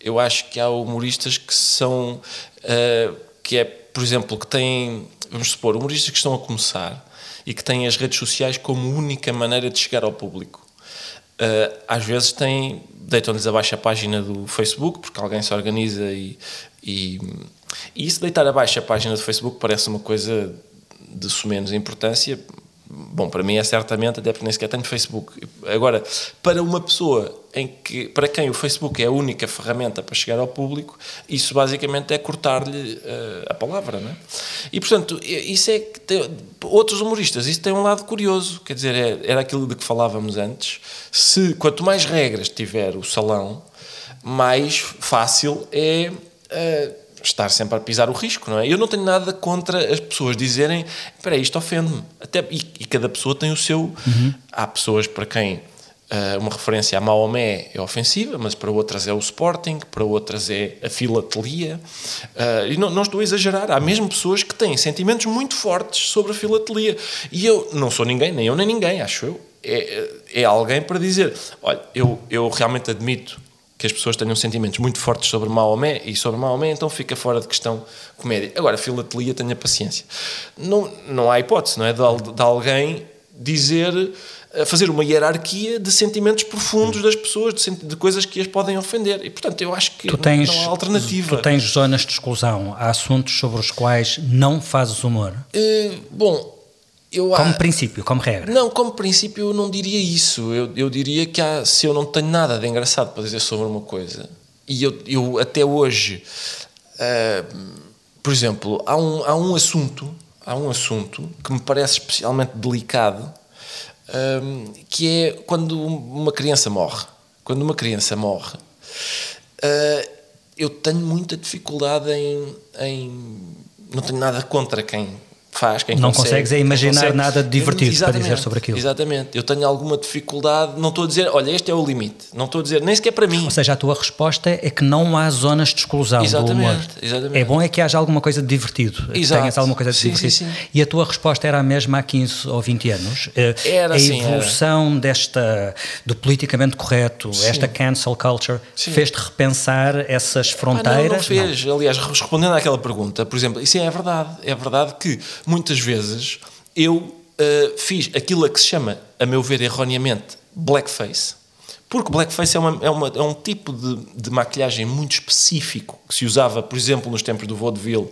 Eu acho que há humoristas que são, uh, que é, por exemplo, que têm, vamos supor, humoristas que estão a começar e que têm as redes sociais como única maneira de chegar ao público. Uh, às vezes têm, deitam-lhes abaixo a página do Facebook, porque alguém se organiza e, e, e isso deitar abaixo a página do Facebook parece uma coisa de sumenos importância. Bom, para mim é certamente, até porque nem sequer tenho Facebook. Agora, para uma pessoa em que, para quem o Facebook é a única ferramenta para chegar ao público, isso basicamente é cortar-lhe uh, a palavra, não é? E portanto, isso é que tem, outros humoristas, isso tem um lado curioso, quer dizer, é, era aquilo de que falávamos antes. Se quanto mais regras tiver o salão, mais fácil é uh, estar sempre a pisar o risco, não é? Eu não tenho nada contra as pessoas dizerem, espera isto ofende-me. Até, e, e cada pessoa tem o seu. Uhum. Há pessoas para quem uh, uma referência a Maomé é ofensiva, mas para outras é o Sporting, para outras é a filatelia. Uh, e não, não estou a exagerar, há mesmo pessoas que têm sentimentos muito fortes sobre a filatelia. E eu não sou ninguém, nem eu nem ninguém, acho eu. É, é alguém para dizer: olha, eu, eu realmente admito que as pessoas tenham sentimentos muito fortes sobre Maomé e sobre Maomé, então fica fora de questão comédia. Agora, filatelia, tenha paciência. Não, não há hipótese, não é? De, de alguém dizer, eh, fazer uma hierarquia de sentimentos profundos das pessoas, de, de coisas que as podem ofender. E, portanto, eu acho que Tu tens, não há alternativa. tu tens zonas de exclusão. Há assuntos sobre os quais não fazes humor. Eh, bom, eu Como há- princípio, como regra. Não, como princípio eu não diria isso. Eu, eu diria que há, se eu não tenho nada de engraçado para dizer sobre uma coisa, e eu, eu até hoje, ah, por exemplo, há um, há um assunto, há um assunto que me parece especialmente delicado, ah, que é quando uma criança morre. Quando uma criança morre, ah, eu tenho muita dificuldade em, em. Não tenho nada contra quem faz, quem Não consegue, consegues é imaginar consegue. nada de divertido para dizer sobre aquilo. Exatamente. Eu tenho alguma dificuldade, não estou a dizer, olha, este é o limite. Não estou a dizer, nem sequer para mim. Ou seja, a tua resposta é que não há zonas de exclusão do Exatamente, humor. exatamente. É bom é que haja alguma coisa de divertido. Exato. Tenhas alguma coisa de Sim, divertido. sim, sim. E a tua resposta era a mesma há 15 ou 20 anos. Eh, Era, a sim, era. evolução desta do politicamente correto, esta cancel culture, fez-te repensar essas Ah, fronteiras? não, não fez. Aliás, respondendo àquela pergunta, por exemplo, isso é verdade. É verdade que muitas vezes eu eh, fiz aquilo a que se chama, a meu ver erroneamente, blackface. Porque blackface é, uma, é, uma- é um tipo de, de maquilhagem muito específico que se usava, por exemplo, nos tempos do vaudeville,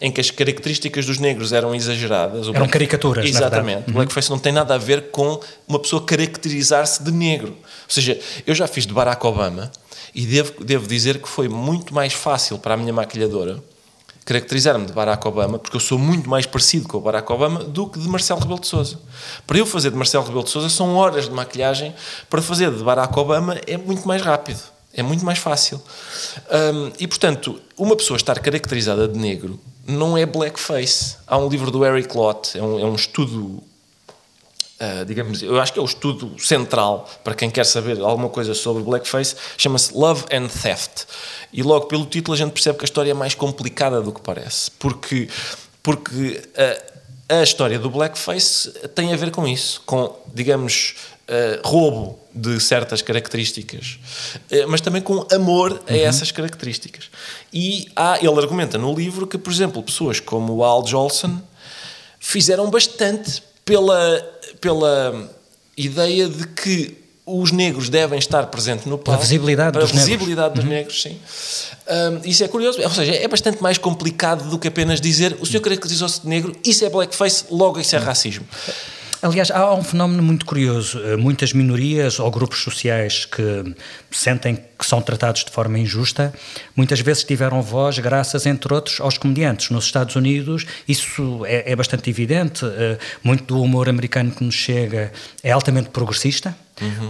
em que as características dos negros eram exageradas. Eram caricaturas. Exatamente. Uhum. Blackface não tem nada a ver com uma pessoa caracterizar-se de negro. Ou seja, eu já fiz de Barack Obama e devo, devo dizer que foi muito mais fácil para a minha maquilhadora caracterizar-me de Barack Obama, porque eu sou muito mais parecido com o Barack Obama do que de Marcelo Rebelo de Sousa. Para eu fazer de Marcelo Rebelo de Sousa são horas de maquilhagem, para fazer de Barack Obama é muito mais rápido, é muito mais fácil. Hum, e portanto, uma pessoa estar caracterizada de negro não é blackface. Há um livro do Eric Lott, é um, é um estudo Uh, digamos, eu acho que é o estudo central para quem quer saber alguma coisa sobre blackface, chama-se Love and Theft. E logo pelo título a gente percebe que a história é mais complicada do que parece, porque, porque a, a história do blackface tem a ver com isso, com, digamos, uh, roubo de certas características, uh, mas também com amor a essas características. E há, ele argumenta no livro que, por exemplo, pessoas como o Al Jolson fizeram bastante pela, pela ideia de que os negros devem estar presentes no palco. visibilidade para dos a negros. visibilidade dos negros, sim. Hum, isso é curioso, ou seja, é bastante mais complicado do que apenas dizer o senhor caracterizou-se de negro, isso é blackface, logo isso é racismo. Aliás, há um fenómeno muito curioso. Eh, Muitas minorias ou grupos sociais que sentem que são tratados de forma injusta, muitas vezes tiveram voz graças, entre outros, aos comediantes. Nos Estados Unidos, isso é, é bastante evidente. Eh, Muito do humor americano que nos chega é altamente progressista,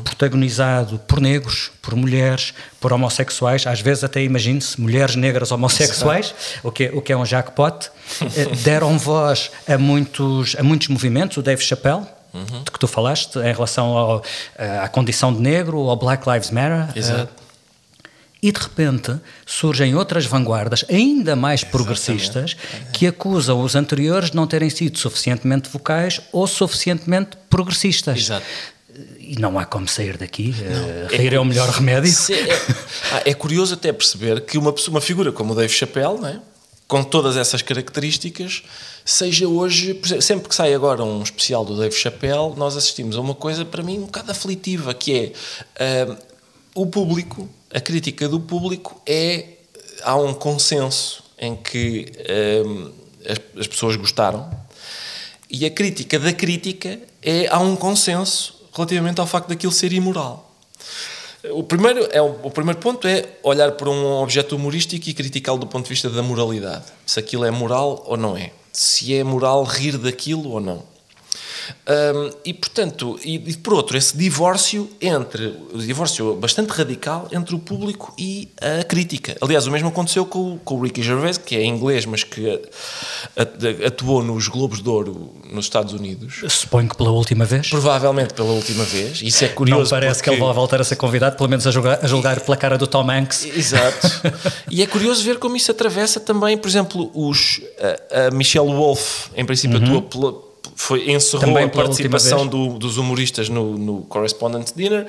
protagonizado por negros, por mulheres, por homossexuais, às vezes até imagine-se mulheres negras homossexuais, o que, é- o que é um jackpot. Eh, Deram voz a muitos, a muitos movimentos, o Dave Chappelle, de que tu falaste, em relação ao, eh, à condição de negro, ao Black Lives Matter. eh, Exato. e de repente surgem outras vanguardas ainda mais progressistas que acusam os anteriores de não terem sido suficientemente vocais ou suficientemente progressistas. Exato. E não há como sair daqui. eh, rir é o melhor remédio. É, Ah, é curioso até perceber que uma, pessoa- uma figura como o Dave Chappelle, não é? com todas essas características, seja hoje, sempre que sai agora um especial do Dave Chappelle, nós assistimos a uma coisa para mim um bocado aflitiva, que é ah, o público, a crítica do público é há um consenso em que ah, as, as pessoas gostaram e a crítica da crítica é há um consenso relativamente ao facto daquilo ser imoral. O primeiro, é, o primeiro ponto é olhar para um objeto humorístico e criticá-lo do ponto de vista da moralidade. Se aquilo é moral ou não é. Se é moral rir daquilo ou não. Hum, e portanto, e, e por outro, esse divórcio entre, o divórcio bastante radical entre o público e a crítica. Aliás, o mesmo aconteceu com, o- com o Ricky Gervais, que é inglês, mas que atuou nos Globos de Ouro nos Estados Unidos. Suponho que pela última vez. Provavelmente pela última vez. Isso é curioso. não parece que porque- ele vai voltar a ser convidado, pelo menos a julgar, a julgar pela cara do Tom Hanks. Exato. e é curioso ver como isso atravessa também, por exemplo, os, a, a Michelle Wolf, em princípio, atua pela, foi, encerrou. Também a participação do- dos humoristas no, no Correspondent Dinner.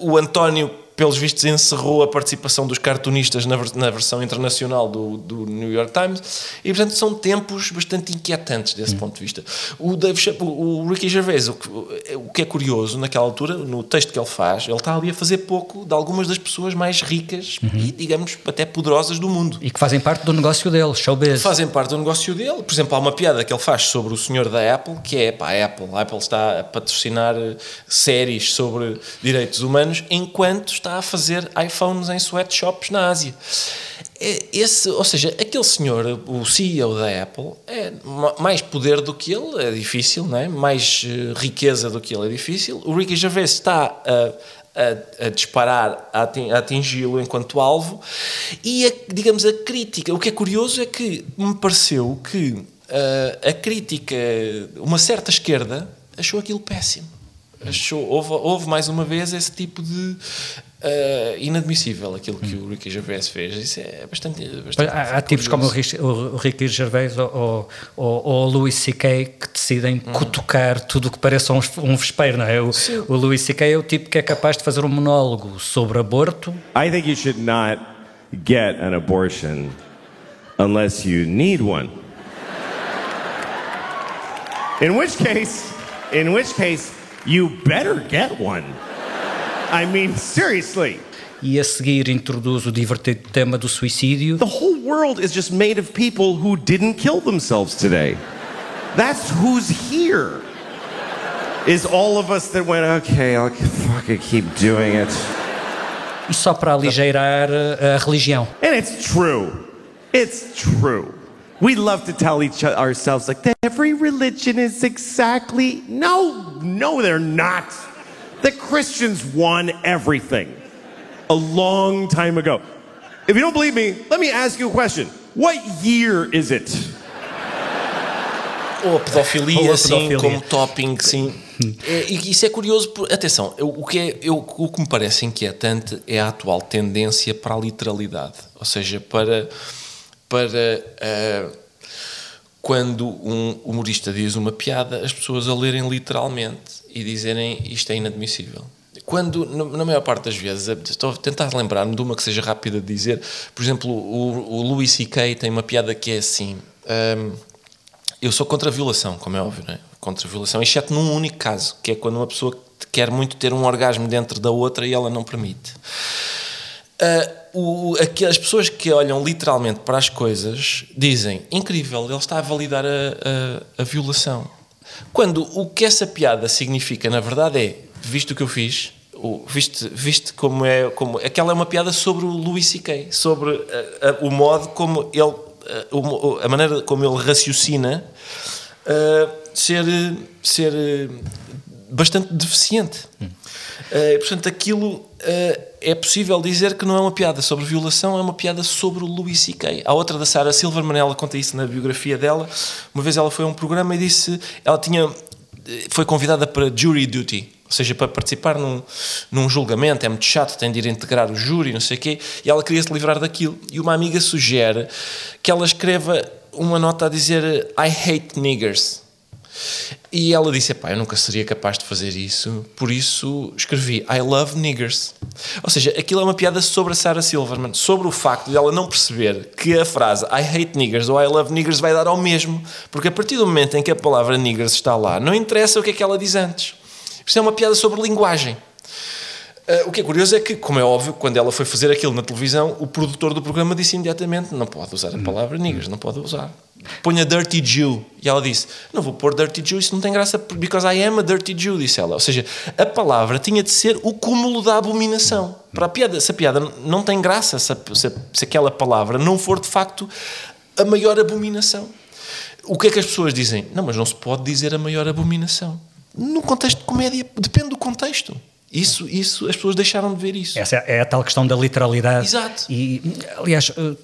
Uh, o António pelos vistos, encerrou a participação dos cartunistas na, na versão internacional do, do, New York Times. E, portanto, são tempos bastante inquietantes desse hum. ponto de vista. O, Dave, o, o Ricky Gervais, o, o que é curioso, naquela altura, no texto que ele faz, ele está ali a fazer pouco de algumas das pessoas mais ricas uhum. e, digamos, até poderosas do mundo. E que fazem parte do negócio dele, showbiz. Fazem parte do negócio dele. Por exemplo, há uma piada que ele faz sobre o senhor da Apple, que é, pá, a Apple. A Apple está a patrocinar eh, séries sobre direitos humanos enquanto está a fazer iPhones em sweatshops na Ásia. É, esse, ou seja, aquele senhor, o CEO da Apple, é mais poder do que ele, é difícil, não é? mais eh, riqueza do que ele é difícil. O Ricky Gervais está a, a, a, disparar, a atingi-lo enquanto alvo. E, a, digamos, a crítica. O que é curioso é que me pareceu que uh, a crítica, uma certa esquerda, achou aquilo péssimo. Achou, houve, houve mais uma vez esse tipo de Uh, inadmissível aquilo que o Ricky Gervais fez. Isso é bastante. bastante há, há tipos como o, Ricky Gervais ou, ou, ou o Louis C.K. que decidem uhum. cutucar tudo o que pareça um, um vespeiro, não é? O, o Louis C.K. é o tipo que é capaz de fazer um monólogo sobre aborto. I think you should not get an abortion unless you need one. In which case, in which case, you better get one. I mean, seriously. E a seguir introduz o divertido tema do suicídio. The whole world is just made of people who didn't kill themselves today. That's who's here. Is all of us that went, okay, I'll fucking keep doing it. E só para aligeirar eh, a religião. And it's true. It's true. We love to tell each ourselves like every religion is exactly no, no, they're not. The Christians won everything a long time ago. If you don't believe me, let me ask you a question. What year is it? Ou a pedofilia, Ou a pedofilia. como topping, sim. É, e isso é curioso, por, atenção, eu, o, que é, eu, o que me parece inquietante é a atual tendência para a literalidade, ou seja, para, para uh, quando um humorista diz uma piada, as pessoas a lerem literalmente e dizerem isto é inadmissível. Quando, na maior parte das vezes, estou a tentar lembrar-me de uma que seja rápida de dizer, por exemplo, o, o Louis C.K. tem uma piada que é assim: um, Eu sou contra a violação, como é óbvio, não é? Contra a violação, exceto num único caso, que é quando uma pessoa quer muito ter um orgasmo dentro da outra e ela não permite. Uh, o, as pessoas que olham literalmente para as coisas dizem: incrível, ele está a validar a, a, a violação. Quando o que essa piada significa, na verdade, é visto o que eu fiz, viste, viste como é. Como, aquela é uma piada sobre o Louis C.K., sobre a, eh, a, eh, o modo como ele. A, eh, a, maneira como ele raciocina uh, ser, ser bastante deficiente. Hum. Uh, portanto, aquilo é possível dizer que não é uma piada sobre violação, é uma piada sobre o Louis C.K. Há outra da Sarah Silverman, ela conta isso na biografia dela. Uma vez ela foi a um programa e disse, ela tinha, foi convidada para jury duty, ou seja, para participar num, num julgamento, é muito chato, tem de ir integrar o júri, não sei o quê, e ela queria se livrar daquilo. E uma amiga sugere que ela escreva uma nota a dizer I hate niggers e ela disse: Pá, eu nunca seria capaz de fazer isso, por isso escrevi I love niggers. Ou seja, aquilo é uma piada sobre a Sarah Silverman, sobre o facto de ela não perceber que a frase I hate niggers ou I love niggers vai dar ao mesmo, porque a partir do momento em que a palavra niggers está lá, não interessa o que é que ela diz antes. Isto é uma piada sobre linguagem. Uh, o que é curioso é que, como é óbvio, quando ela foi fazer aquilo na televisão, o produtor do programa disse imediatamente: não pode usar a palavra niggers, não pode usar. Ponha Dirty Jew. E ela disse: Não vou pôr Dirty Jew, isso não tem graça, because I am a Dirty Jew, disse ela. Ou seja, a palavra tinha de ser o cúmulo da abominação. Para a piada, se a piada não tem graça, se, se, se aquela palavra não for de facto a maior abominação. O que é que as pessoas dizem? Não, mas não se pode dizer a maior abominação. No contexto de comédia, depende do contexto. Isso, isso, as pessoas deixaram de ver isso. Essa é a tal questão da literalidade. Exato. E, aliás, eh,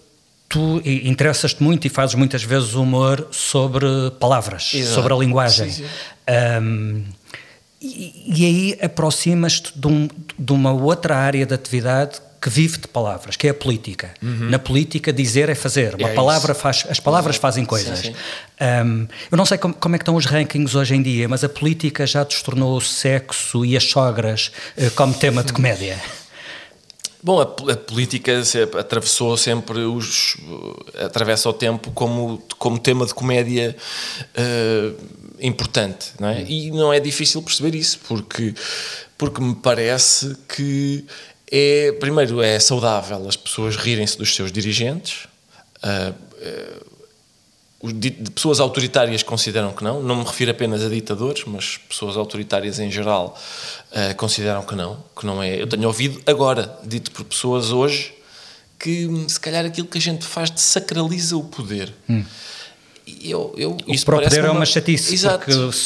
tu interessas-te muito e fazes muitas vezes humor sobre palavras, Exato. sobre a linguagem. Sim, sim. Um, e, e, aí aproximas-te de, um, de, uma outra área de atividade que vive de palavras, que é a política. Uhum. Na política, dizer é fazer. Uma é palavra faz, as palavras uhum. fazem coisas. Sim, um, eu não sei como, como, é que estão os rankings hoje em dia, mas a política já destornou o sexo e as sogras uh, como tema de comédia. Bom, a, a, política sempre, atravessou sempre os. atravessa o tempo como, como tema de comédia uh, importante, não é? E não é difícil perceber isso, porque, porque me parece que é. Primeiro, é saudável as pessoas rirem-se dos seus dirigentes. Uh, uh, pessoas autoritárias consideram que não, não me refiro apenas a ditadores, mas pessoas autoritárias em geral uh, consideram que não, que não é. Eu tenho ouvido agora, dito por pessoas hoje, que se calhar aquilo que a gente faz desacraliza o poder. Hum. Eu, eu, o próprio poder é uma chatice, Exato. porque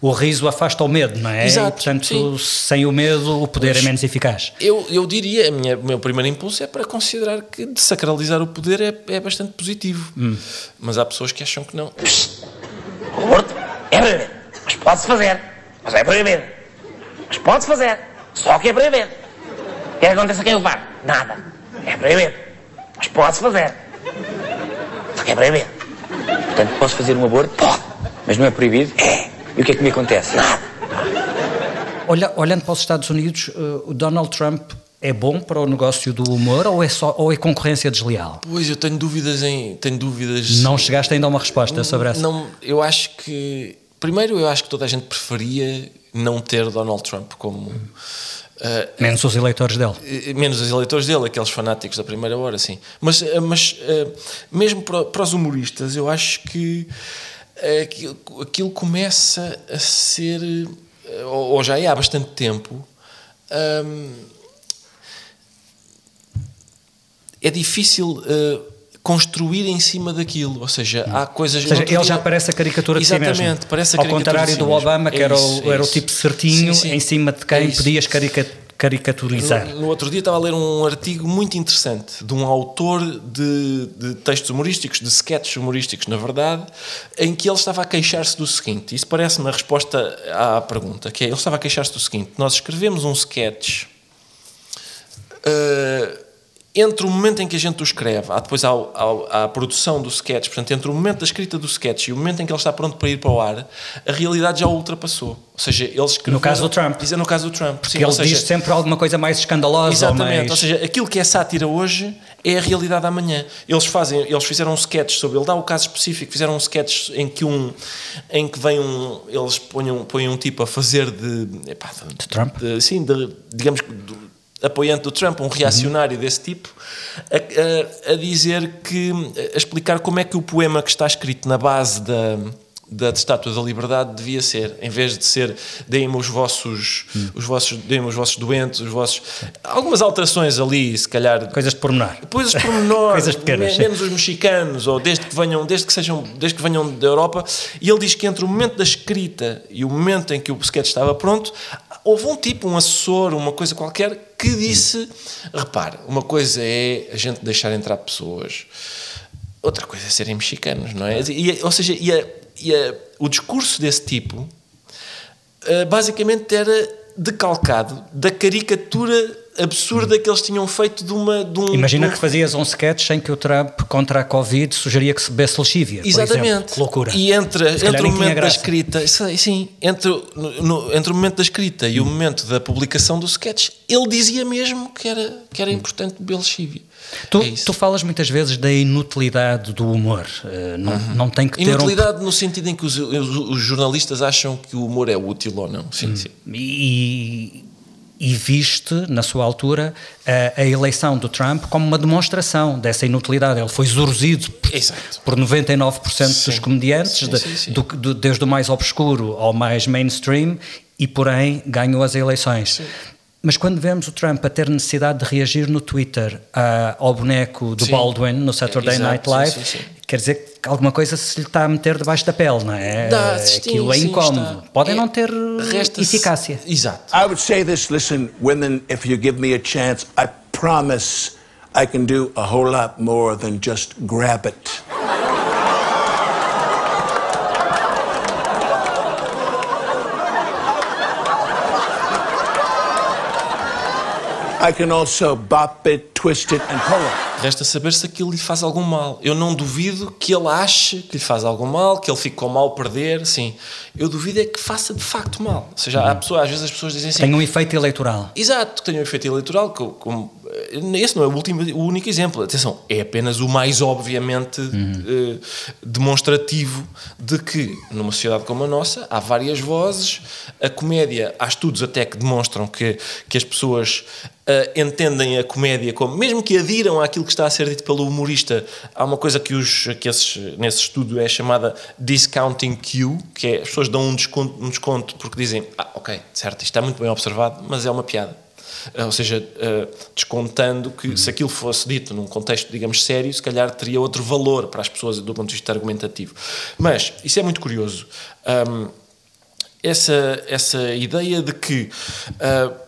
o riso afasta o medo, não é? Exato, e, portanto, sim. sem o medo, o poder pois, é menos eficaz. Eu, eu diria, o meu primeiro impulso é para considerar que desacralizar o poder é, é bastante positivo. Hum. Mas há pessoas que acham que não. O aborto é proibido, mas pode-se fazer, mas é proibido. Mas pode-se fazer, só que é proibido. O que é que acontece a quem o faz? Nada. É proibido, mas pode-se fazer. Só que é proibido. Portanto, posso fazer um aborto? Pode. Mas não é proibido? É. E o que é que me acontece? Nada. Olha, olhando para os Estados Unidos, uh, o Donald Trump é bom para o negócio do humor ou é só ou é concorrência desleal? Pois eu tenho dúvidas em tenho dúvidas. Não chegaste ainda a uma resposta sobre essa? Não, eu acho que primeiro eu acho que toda a gente preferia não ter Donald Trump como Uh, menos os eleitores dele. Menos os eleitores dele, aqueles fanáticos da primeira hora, sim. Mas, uh, mas uh, mesmo para, para, os humoristas, eu acho que aquilo, aquilo começa a ser, ou, ou, já é há bastante tempo, um, é difícil construir em cima daquilo, ou seja, há coisas... Ou seja, ele já parece a caricatura de si mesmo. Exatamente, parece a Ao contrário si do Obama, que é era, o, é era o tipo certinho, sim, sim. em cima de quem é podias caricaturizar. No, no, outro dia estava a ler um artigo muito interessante de um autor de, de textos humorísticos, de sketches humorísticos, na verdade, em que ele estava a queixar-se do seguinte, isso parece-me a resposta à pergunta, que é, ele estava a queixar-se do seguinte, nós escrevemos um sketch... Uh, entre o momento em que a gente o escreve, há depois a produção do sketch, portanto, entre o momento da escrita do sketch e o momento em que ele está pronto para ir para o ar, a realidade já o ultrapassou. Ou seja, ele escreveu... No caso do Trump. Diz, no caso do Trump. Sim, ele seja, diz sempre alguma coisa mais escandalosa Exatamente. Ou, mais... ou seja, aquilo que é sátira hoje é a realidade amanhã. Eles fazem, eles fizeram um sketch sobre, ele dá o caso específico, fizeram um sketch em que um, em que vem um, eles põem um, põem um tipo a fazer de... Epá, de, de Trump? De, sim, de, digamos apoiante do Trump, um reacionário uhum. desse tipo, a, a, a, dizer que, a explicar como é que o poema que está escrito na base da, da Estátua da Liberdade devia ser, em vez de ser deem-me os vossos, hum. os vossos, deem os vossos doentes, os vossos. Algumas alterações ali, se calhar. Coisas de pormenor. Coisas de pormenor. Coisas pequenas. Menos os mexicanos, ou desde que venham, desde que sejam, desde que venham da Europa. E ele diz que entre o momento da escrita e o momento em que o sketch estava pronto, houve um tipo, um assessor, uma coisa qualquer, que disse: repare, uma coisa é a gente deixar entrar pessoas, outra coisa é serem mexicanos, não é? E, ou seja, e, a, e a, o discurso desse tipo eh, basicamente era decalcado da caricatura absurda que eles tinham feito de uma. De um, Imagina de um... que fazias um sketch em que o Trump contra a Covid sugeria que se bebesse lexívia. Exatamente. Que loucura. E entre, entre o momento da escrita. Sim, entre, no, entre o momento da escrita e o momento da publicação do sketch, ele dizia mesmo que era, que era importante beber lexívia. Tu, é tu falas muitas vezes da inutilidade do humor. Uh, não, uhum. não tem que ter. Inutilidade um... no sentido em que os, os, os, jornalistas acham que o humor é útil ou não. Sim, uhum. sim. E, e viste, na sua altura, a, a, eleição do Trump como uma demonstração dessa inutilidade. Ele foi zorzido por 99% sim. dos comediantes, sim, sim, do, do, desde o mais obscuro ao mais mainstream, e porém ganhou as eleições. Mas quando vemos o Trump a ter necessidade de reagir no Twitter uh, ao boneco do Baldwin no Saturday Night Live, quer dizer que alguma coisa se lhe está a meter debaixo da pele, não é? Dá, Aquilo é incómodo. Podem é, não ter eficácia. Exato. I would say this, listen, women, if you give me a chance, I promise I can do a whole lot more than just grab it. I can also bop it, twist it, and pull it. Resta saber se aquilo lhe faz algum mal. Eu não duvido que ele ache que lhe faz algum mal, que ele fique com mal perder, sim. Eu duvido é que faça de facto mal. Ou seja, há pessoas, às vezes as pessoas dizem assim. Tem um efeito eleitoral. Exato, tem um efeito eleitoral. co- Como, esse não é o, último, o único exemplo. Atenção, é apenas o mais obviamente eh, demonstrativo de que numa sociedade como a nossa há várias vozes. A comédia, há estudos até que demonstram que, que as pessoas eh, entendem a comédia como, mesmo que adiram àquilo que está a ser dito pelo humorista, há uma coisa que, os, que esses, nesse estudo é chamada discounting cue, que é as pessoas dão um desconto, um desconto porque dizem, ah, ok, certo, isto está muito bem observado, mas é uma piada. Uh, Ou seja, uh, descontando que se aquilo fosse dito num contexto, digamos, sério, se calhar teria outro valor para as pessoas do ponto de vista argumentativo. Mas isso é muito curioso. Essa, essa ideia de que uh,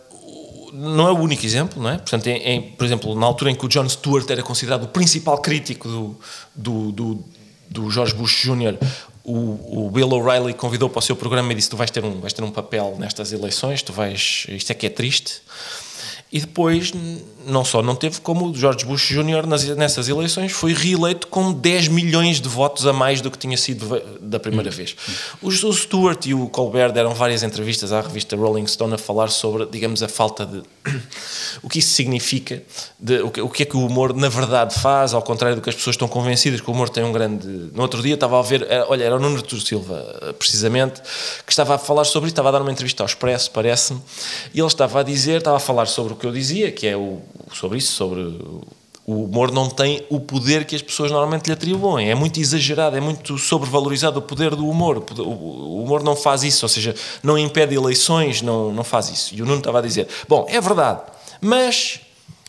não é o único exemplo, não é? Portanto, em, em- por exemplo, na altura em que o John Stewart era considerado o principal crítico do, do, do, do George Bush Jr., o, o Bill O'Reilly convidou para o seu programa e disse: Tu vais ter, um, vais ter um papel nestas eleições, tu vais. Isto é que é triste. E depois, não só não teve, como o George Bush Jr. nessas eleições foi reeleito com 10 milhões de votos a mais do que tinha sido da primeira vez. Os, o Stewart e o Colbert deram várias entrevistas à revista Rolling Stone a falar sobre, digamos, a falta de. o que isso significa, de, o, que, o que é que o humor na verdade faz, ao contrário do que as pessoas estão convencidas que o humor tem um grande. No outro dia estava a ver, era- olha, era o Nuno Artur Silva, precisamente, que estava a falar sobre isso, estava a dar uma entrevista ao Expresso, parece-me, e ele estava a dizer, estava a falar sobre que eu dizia, que é o, sobre isso, sobre o humor não tem o poder que as pessoas normalmente lhe atribuem. É muito exagerado, é muito sobrevalorizado o poder do humor. O humor não faz isso, ou seja, não impede eleições, não, não faz isso. E o Nuno estava a dizer: Bom, é verdade, mas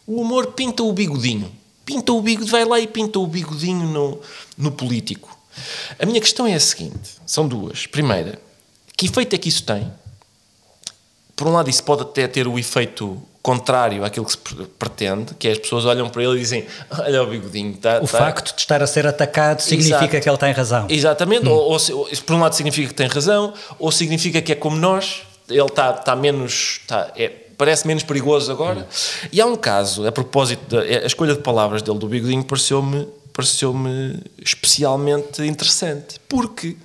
o humor pinta o bigodinho. Pinta o bigodinho, vai lá e pinta o bigodinho no, no político. A minha questão é a seguinte: são duas. Primeira, que efeito é que isso tem? Por um lado, isso pode até ter o efeito contrário àquilo que se pre- pretende, que é as pessoas olham para ele e dizem: Olha o bigodinho, está. O facto de estar a ser atacado significa Exato. que ele tem razão. Exatamente, ou, ou ou- isso por um lado significa que tem razão, ou significa que é como nós, ele está está menos. Está, é, parece menos perigoso agora. E há um caso, a propósito da a escolha de palavras dele, do bigodinho, pareceu-me pareceu-me especialmente interessante, porque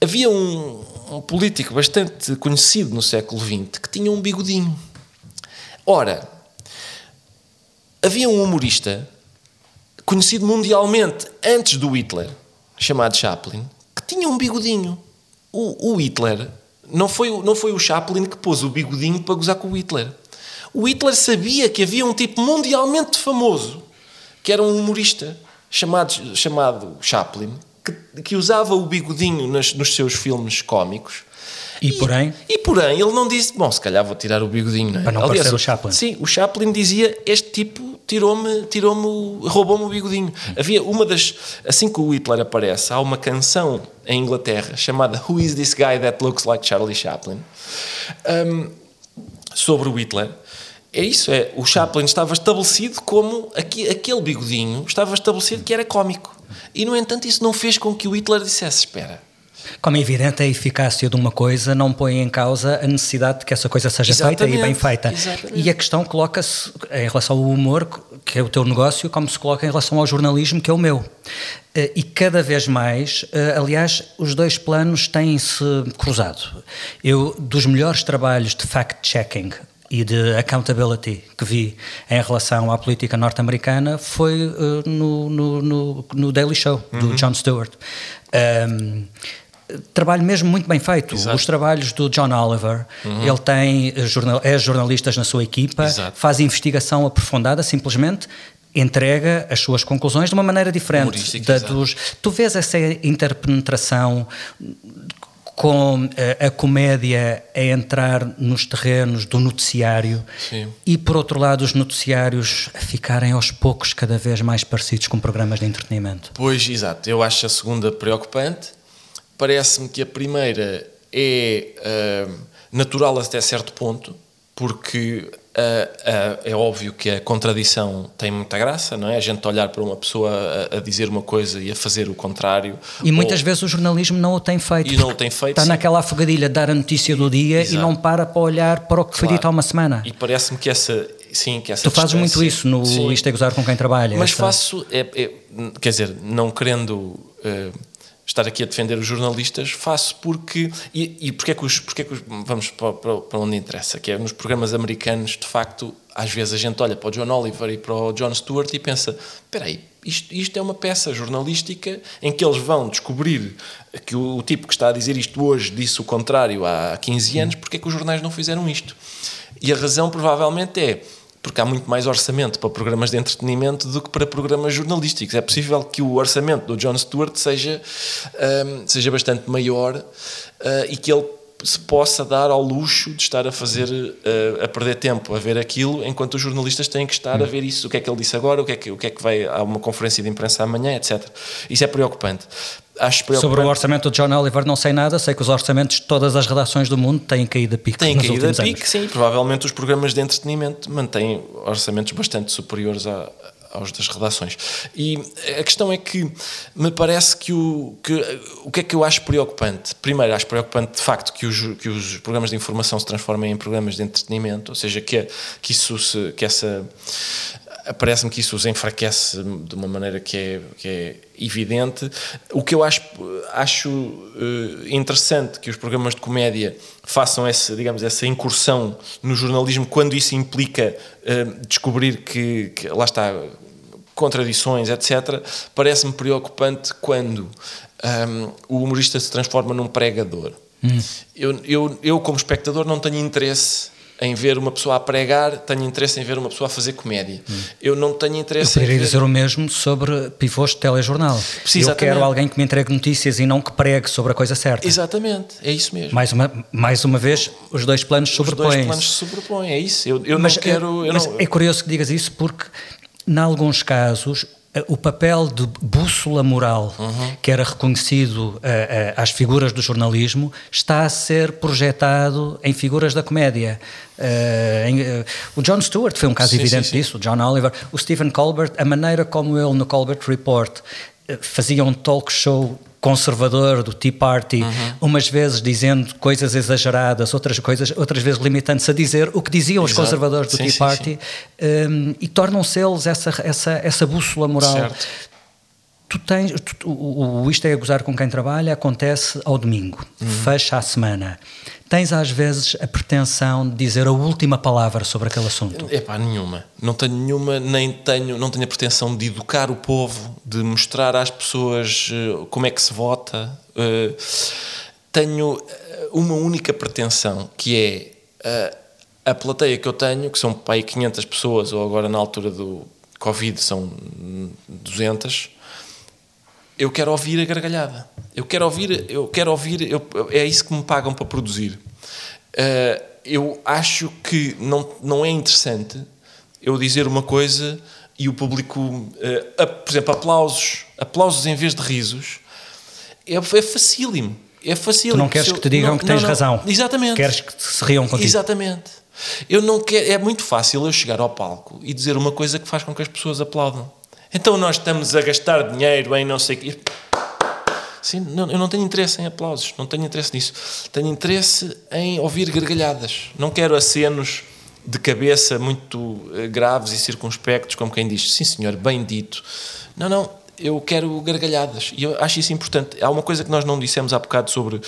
havia um, um político bastante conhecido no século XX que tinha um bigodinho. Ora, havia um humorista conhecido mundialmente antes do Hitler, chamado Chaplin, que tinha um bigodinho. O, o Hitler não foi, não foi o Chaplin que pôs o bigodinho para gozar com o Hitler. O Hitler sabia que havia um tipo mundialmente famoso, que era um humorista chamado, chamado Chaplin, que, que usava o bigodinho nas- nos seus filmes cómicos. E porém, E porém, ele não disse, bom, se calhar vou tirar o bigodinho, não é? Para não parecer o Chaplin. Sim, o Chaplin dizia, este tipo tirou-me, tirou-me, roubou-me o bigodinho. Havia uma das, assim que o Hitler aparece, há uma canção em Inglaterra chamada Who is this guy that looks like Charlie Chaplin? Um, sobre o Hitler. É isso, é, o Chaplin estava estabelecido como, aqui, aquele bigodinho estava estabelecido que era cómico. E, no entanto, isso não fez com que o Hitler dissesse, espera, como é evidente, a eficácia de uma coisa não põe em causa a necessidade de que essa coisa seja feita e bem Exatamente, feita. exatamente. E a questão coloca-se em relação ao humor, que é o teu negócio, como se coloca em relação ao jornalismo, que é o meu. Eh, E cada vez mais, eh, aliás, os dois planos têm-se cruzado. Eu, dos melhores trabalhos de fact-checking e de accountability que vi em relação à política norte-americana foi eh, no, no, no, no Daily Show, do Uhum. Jon Stewart. Um, trabalho mesmo muito bem feito. Os trabalhos do John Oliver, Uhum. ele tem eh, jornal, é jornalistas na sua equipa, Exato. faz investigação aprofundada, simplesmente entrega as suas conclusões de uma maneira diferente da exato. dos. Tu vês essa interpenetração com eh, a comédia a entrar nos terrenos do noticiário Sim. e por outro lado os noticiários a ficarem aos poucos cada vez mais parecidos com programas de entretenimento. Pois, exato. Eu acho a segunda preocupante. Parece-me que a primeira é ah, natural até certo ponto, porque ah, ah, é óbvio que a contradição tem muita graça, não é? A gente olhar para uma pessoa a, a dizer uma coisa e a fazer o contrário. E muitas Ou- vezes o jornalismo não o tem feito. E não o tem feito, Está sim. naquela afogadilha de dar a notícia do dia Exato. e não para para olhar para o que foi Claro. dito há uma semana. E parece-me que essa. Sim, que essa Tu fazes muito isso no Sim. Isto é Gozar com quem trabalha. Mas essa- faço, é- é- quer dizer, não querendo eh, estar aqui a defender os jornalistas, faço porque. E, e porque é que os. Porque é que os vamos para, para, onde interessa, que é nos programas americanos, de facto, às vezes a gente olha para o John Oliver e para o John Stewart e pensa: espera aí, isto, isto é uma peça jornalística em que eles vão descobrir que o, o tipo que está a dizer isto hoje disse o contrário há 15 anos, porque é que os jornais não fizeram isto? E a razão provavelmente é porque há muito mais orçamento para programas de entretenimento do que para programas jornalísticos. É possível que o orçamento do Jon Stewart seja, ahm, seja bastante maior ah, e que ele se possa dar ao luxo de estar a fazer, ah, a perder tempo a ver aquilo, enquanto os jornalistas têm que estar a ver isso, o que é que ele disse agora, o que é que, o que, é que vai, há uma conferência de imprensa amanhã, etc. Isso é preocupante. Sobre o orçamento de John Oliver não sei nada, sei que os orçamentos de todas as redações do mundo têm caído a pique Têm caído a últimos anos. pique, sim. Provavelmente os programas de entretenimento mantêm orçamentos bastante superiores a- aos das redações. E a questão é que me parece que o, que o que é que eu acho preocupante? Primeiro, acho preocupante de facto que os, que os programas de informação se transformem em programas de entretenimento, ou seja, que, que isso se, que essa parece-me que isso os enfraquece de uma maneira que é, que é evidente. O que eu acho, acho eh, interessante que os programas de comédia façam essa, digamos, essa incursão no jornalismo quando isso implica eh, descobrir que, que, lá está, contradições, etc. Parece-me preocupante quando ahm, o humorista se transforma num pregador. Hum. Eu, eu, eu, como espectador, não tenho interesse em ver uma pessoa a pregar, tenho interesse em ver uma pessoa a fazer comédia. Eu não tenho Eu interesse em poderia ver... dizer o mesmo sobre pivôs de telejornal. Eu quero alguém que me entregue notícias e não que pregue sobre a coisa certa. Exatamente, é isso mesmo. Mais uma, mais uma vez, os dois planos Os dois sobrepõem. planos se sobrepõem, é isso. Eu, eu mas, não quero... Eu mas não... é curioso que digas isso porque, em alguns casos, eh, o papel de bússola moral Uhum. que era reconhecido eh, eh, às figuras do jornalismo está a ser projetado em figuras da comédia. Eh, em, o Jon Stewart foi um caso Sim, evidente sim, sim. disso, o John Oliver, o Stephen Colbert, a maneira como ele no Colbert Report fazia um talk show conservador do Tea Party, Uhum. umas vezes dizendo coisas exageradas, outras coisas, outras vezes limitando-se a dizer o que diziam os Exato. conservadores do Sim, Tea sim, Party um, e tornam-se eles essa, essa, essa bússola moral. Certo. Tu tens, tu- o, o Isto é a Gozar com quem trabalha acontece ao domingo, Uhum. fecha a semana. Tens às vezes a pretensão de dizer a última palavra sobre aquele assunto. Epá, nenhuma. Não tenho nenhuma, nem tenho, não tenho a pretensão de educar o povo, de mostrar às pessoas eh, como é que se vota. Eh, tenho eh, uma única pretensão, que é eh, a plateia que eu tenho, que são aí 500 pessoas, ou agora na altura do Covid são hum, 200, eu quero ouvir a gargalhada. Eu quero ouvir, eu quero ouvir, eu- é isso que me pagam para produzir. Uh, eu acho que não, não é interessante eu dizer uma coisa e o público, uh, a- por exemplo, aplausos, aplausos em vez de risos, é, é facílimo. É facílimo. Tu não queres eu- que te digam não- que tens não. razão. Exatamente. Queres que se riam contigo. Exatamente. Eu não quero, é muito fácil eu chegar ao palco e dizer uma coisa que faz com que as pessoas aplaudam. Então nós estamos a gastar dinheiro em não sei o quê. Sim, não, eu não tenho interesse em aplausos, não tenho interesse nisso. Tenho interesse em ouvir gargalhadas. Não quero acenos de cabeça muito eh, graves e circunspectos, como quem diz, sim senhor, bem dito. Não, não, eu quero gargalhadas. E eu acho isso importante. Há uma coisa que nós não dissemos há bocado sobre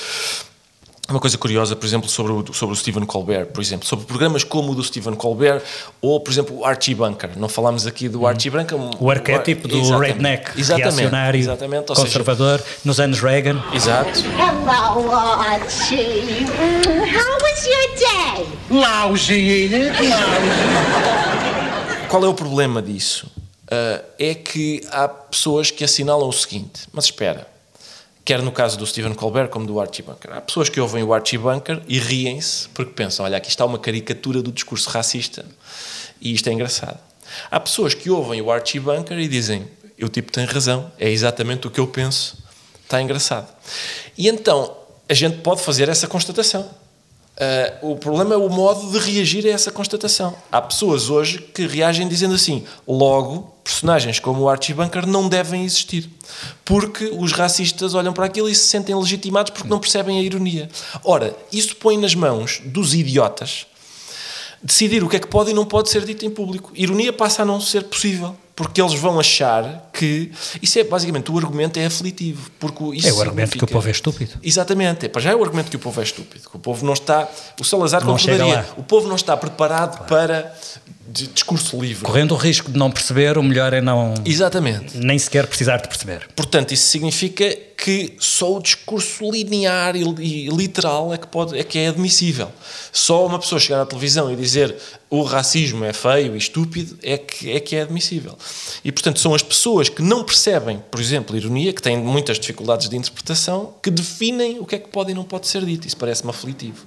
uma coisa curiosa, por exemplo, sobre o, sobre o Stephen Colbert, por exemplo, sobre programas como o do Stephen Colbert ou, por exemplo, o Archie Bunker. Não falámos aqui do Archie Bunker. O arquétipo do Exatamente. redneck, Exatamente. reacionário, Exatamente. Ou seja, conservador, nos anos Reagan. Exato. Hello, Archie. How was your day? Lousy, Edith, Qual é o problema disso? Ah, é que há pessoas que assinalam o seguinte: mas espera, quer no caso do Stephen Colbert como do Archie Bunker, há pessoas que ouvem o Archie Bunker e riem-se porque pensam: olha, aqui está uma caricatura do discurso racista e isto é engraçado. Há pessoas que ouvem o Archie Bunker e dizem: o tipo tem razão, é exatamente o que eu penso, está engraçado. E então a gente pode fazer essa constatação. Uh, o problema é o modo de reagir a essa constatação. Há pessoas hoje que reagem dizendo assim: logo, personagens como o Archie Bunker não devem existir. Porque os racistas olham para aquilo e se sentem legitimados porque não percebem a ironia. Ora, isso põe nas mãos dos idiotas decidir o que é que pode e não pode ser dito em público. Ironia passa a não ser possível. Porque eles vão achar que. Isso é basicamente o argumento é aflitivo. Porque isso é o argumento significa- que o povo é estúpido. Exatamente. É, para já é o argumento que o povo é estúpido. Que o povo não está. O Salazar Não concordaria. O povo não está preparado para de- discurso livre. Correndo o risco de não perceber, o melhor é não. Exatamente. Nem sequer precisar de perceber. Portanto, isso significa que só o discurso linear e, literal é que, pode, é que é admissível. Só uma pessoa chegar à televisão e dizer o racismo é feio e estúpido é que é, que é admissível. E, portanto, são as pessoas que não percebem, por exemplo, ironia, que têm muitas dificuldades de interpretação, que definem o que é que pode e não pode ser dito. Isso parece-me aflitivo.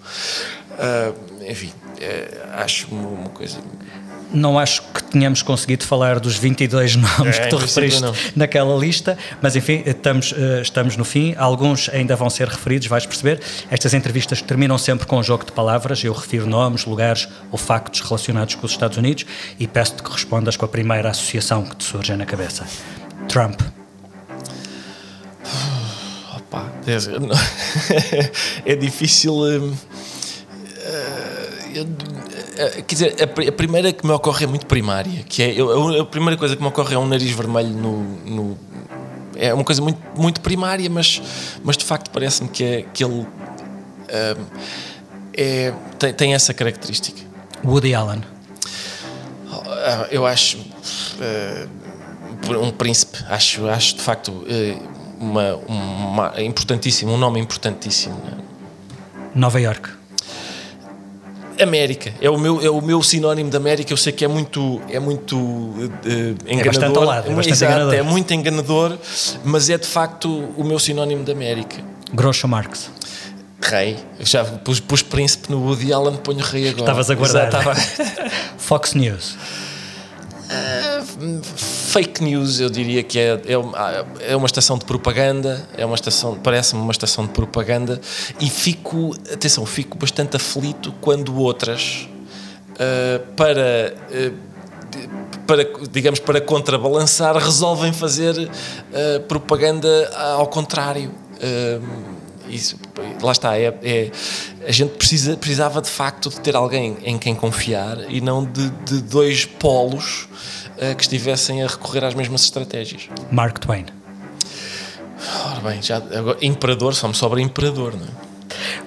Ah, enfim, eh, acho uma, uma coisa. Não acho que tenhamos conseguido falar dos 22 nomes É, que tu referiste não. naquela lista, mas enfim, estamos, eh, estamos no fim. Alguns ainda vão ser referidos, vais perceber. Estas entrevistas terminam sempre com um jogo de palavras. Eu refiro nomes, lugares ou factos relacionados com os Estados Unidos e peço-te que respondas com a primeira associação que te surge na cabeça. Trump. Opa, é difícil. eh, eu- quer dizer, a, pri- a primeira que me ocorre é muito primária, que é eu- a, primeira coisa que me ocorre é um nariz vermelho no, no- é uma coisa muito, muito primária, mas, mas de facto parece-me que, é, que ele hum, é, tem, tem essa característica. Woody Allen. Ah, Eu acho eh, um príncipe, acho, acho de facto eh, uma, uma importantíssimo, um nome importantíssimo. né? Nova York. América é o meu é o meu sinónimo de América. Eu sei que é muito é muito eh, enganador. bastante ao lado, é bastante Exato, enganador. é muito enganador, mas é de facto o meu sinónimo de América. Groucho Marx. Rei, já pus, pus príncipe no Woody Allen, ponho rei agora. Estavas a guardar. Exato, estava- Fox News. Fake news, eu diria que é, é, uma, é uma estação de propaganda, é uma estação, parece-me uma estação de propaganda, e fico, atenção, fico bastante aflito quando outras, ah, para, de- para, digamos, para contrabalançar, resolvem fazer ah, propaganda ao contrário. Isso, lá está, é, é- a gente precisa, precisava de facto de ter alguém em quem confiar e não de, de dois polos eh, que estivessem a recorrer às mesmas estratégias. Mark Twain. Ora bem, já, agora, imperador, só me sobra imperador, não é?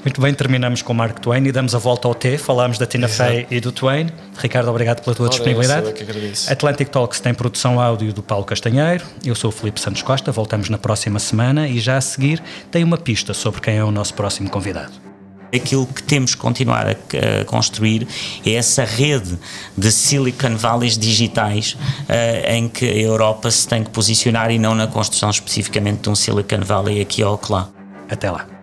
Muito bem, terminamos com Mark Twain e damos a volta ao T. Falámos da Tina Exato. Fey e do Twain. Ricardo, obrigado pela tua Ora, disponibilidade. eu é que agradeço. Atlantic Talks tem produção áudio do Paulo Castanheiro. Eu sou o Filipe Santos Costa. Voltamos na próxima semana e já a seguir tem uma pista sobre quem é o nosso próximo convidado. Aquilo que temos que continuar a, a construir é essa rede de Silicon Valleys digitais eh, em que a Europa se tem que posicionar e não na construção especificamente de um Silicon Valley aqui ou lá. Até lá.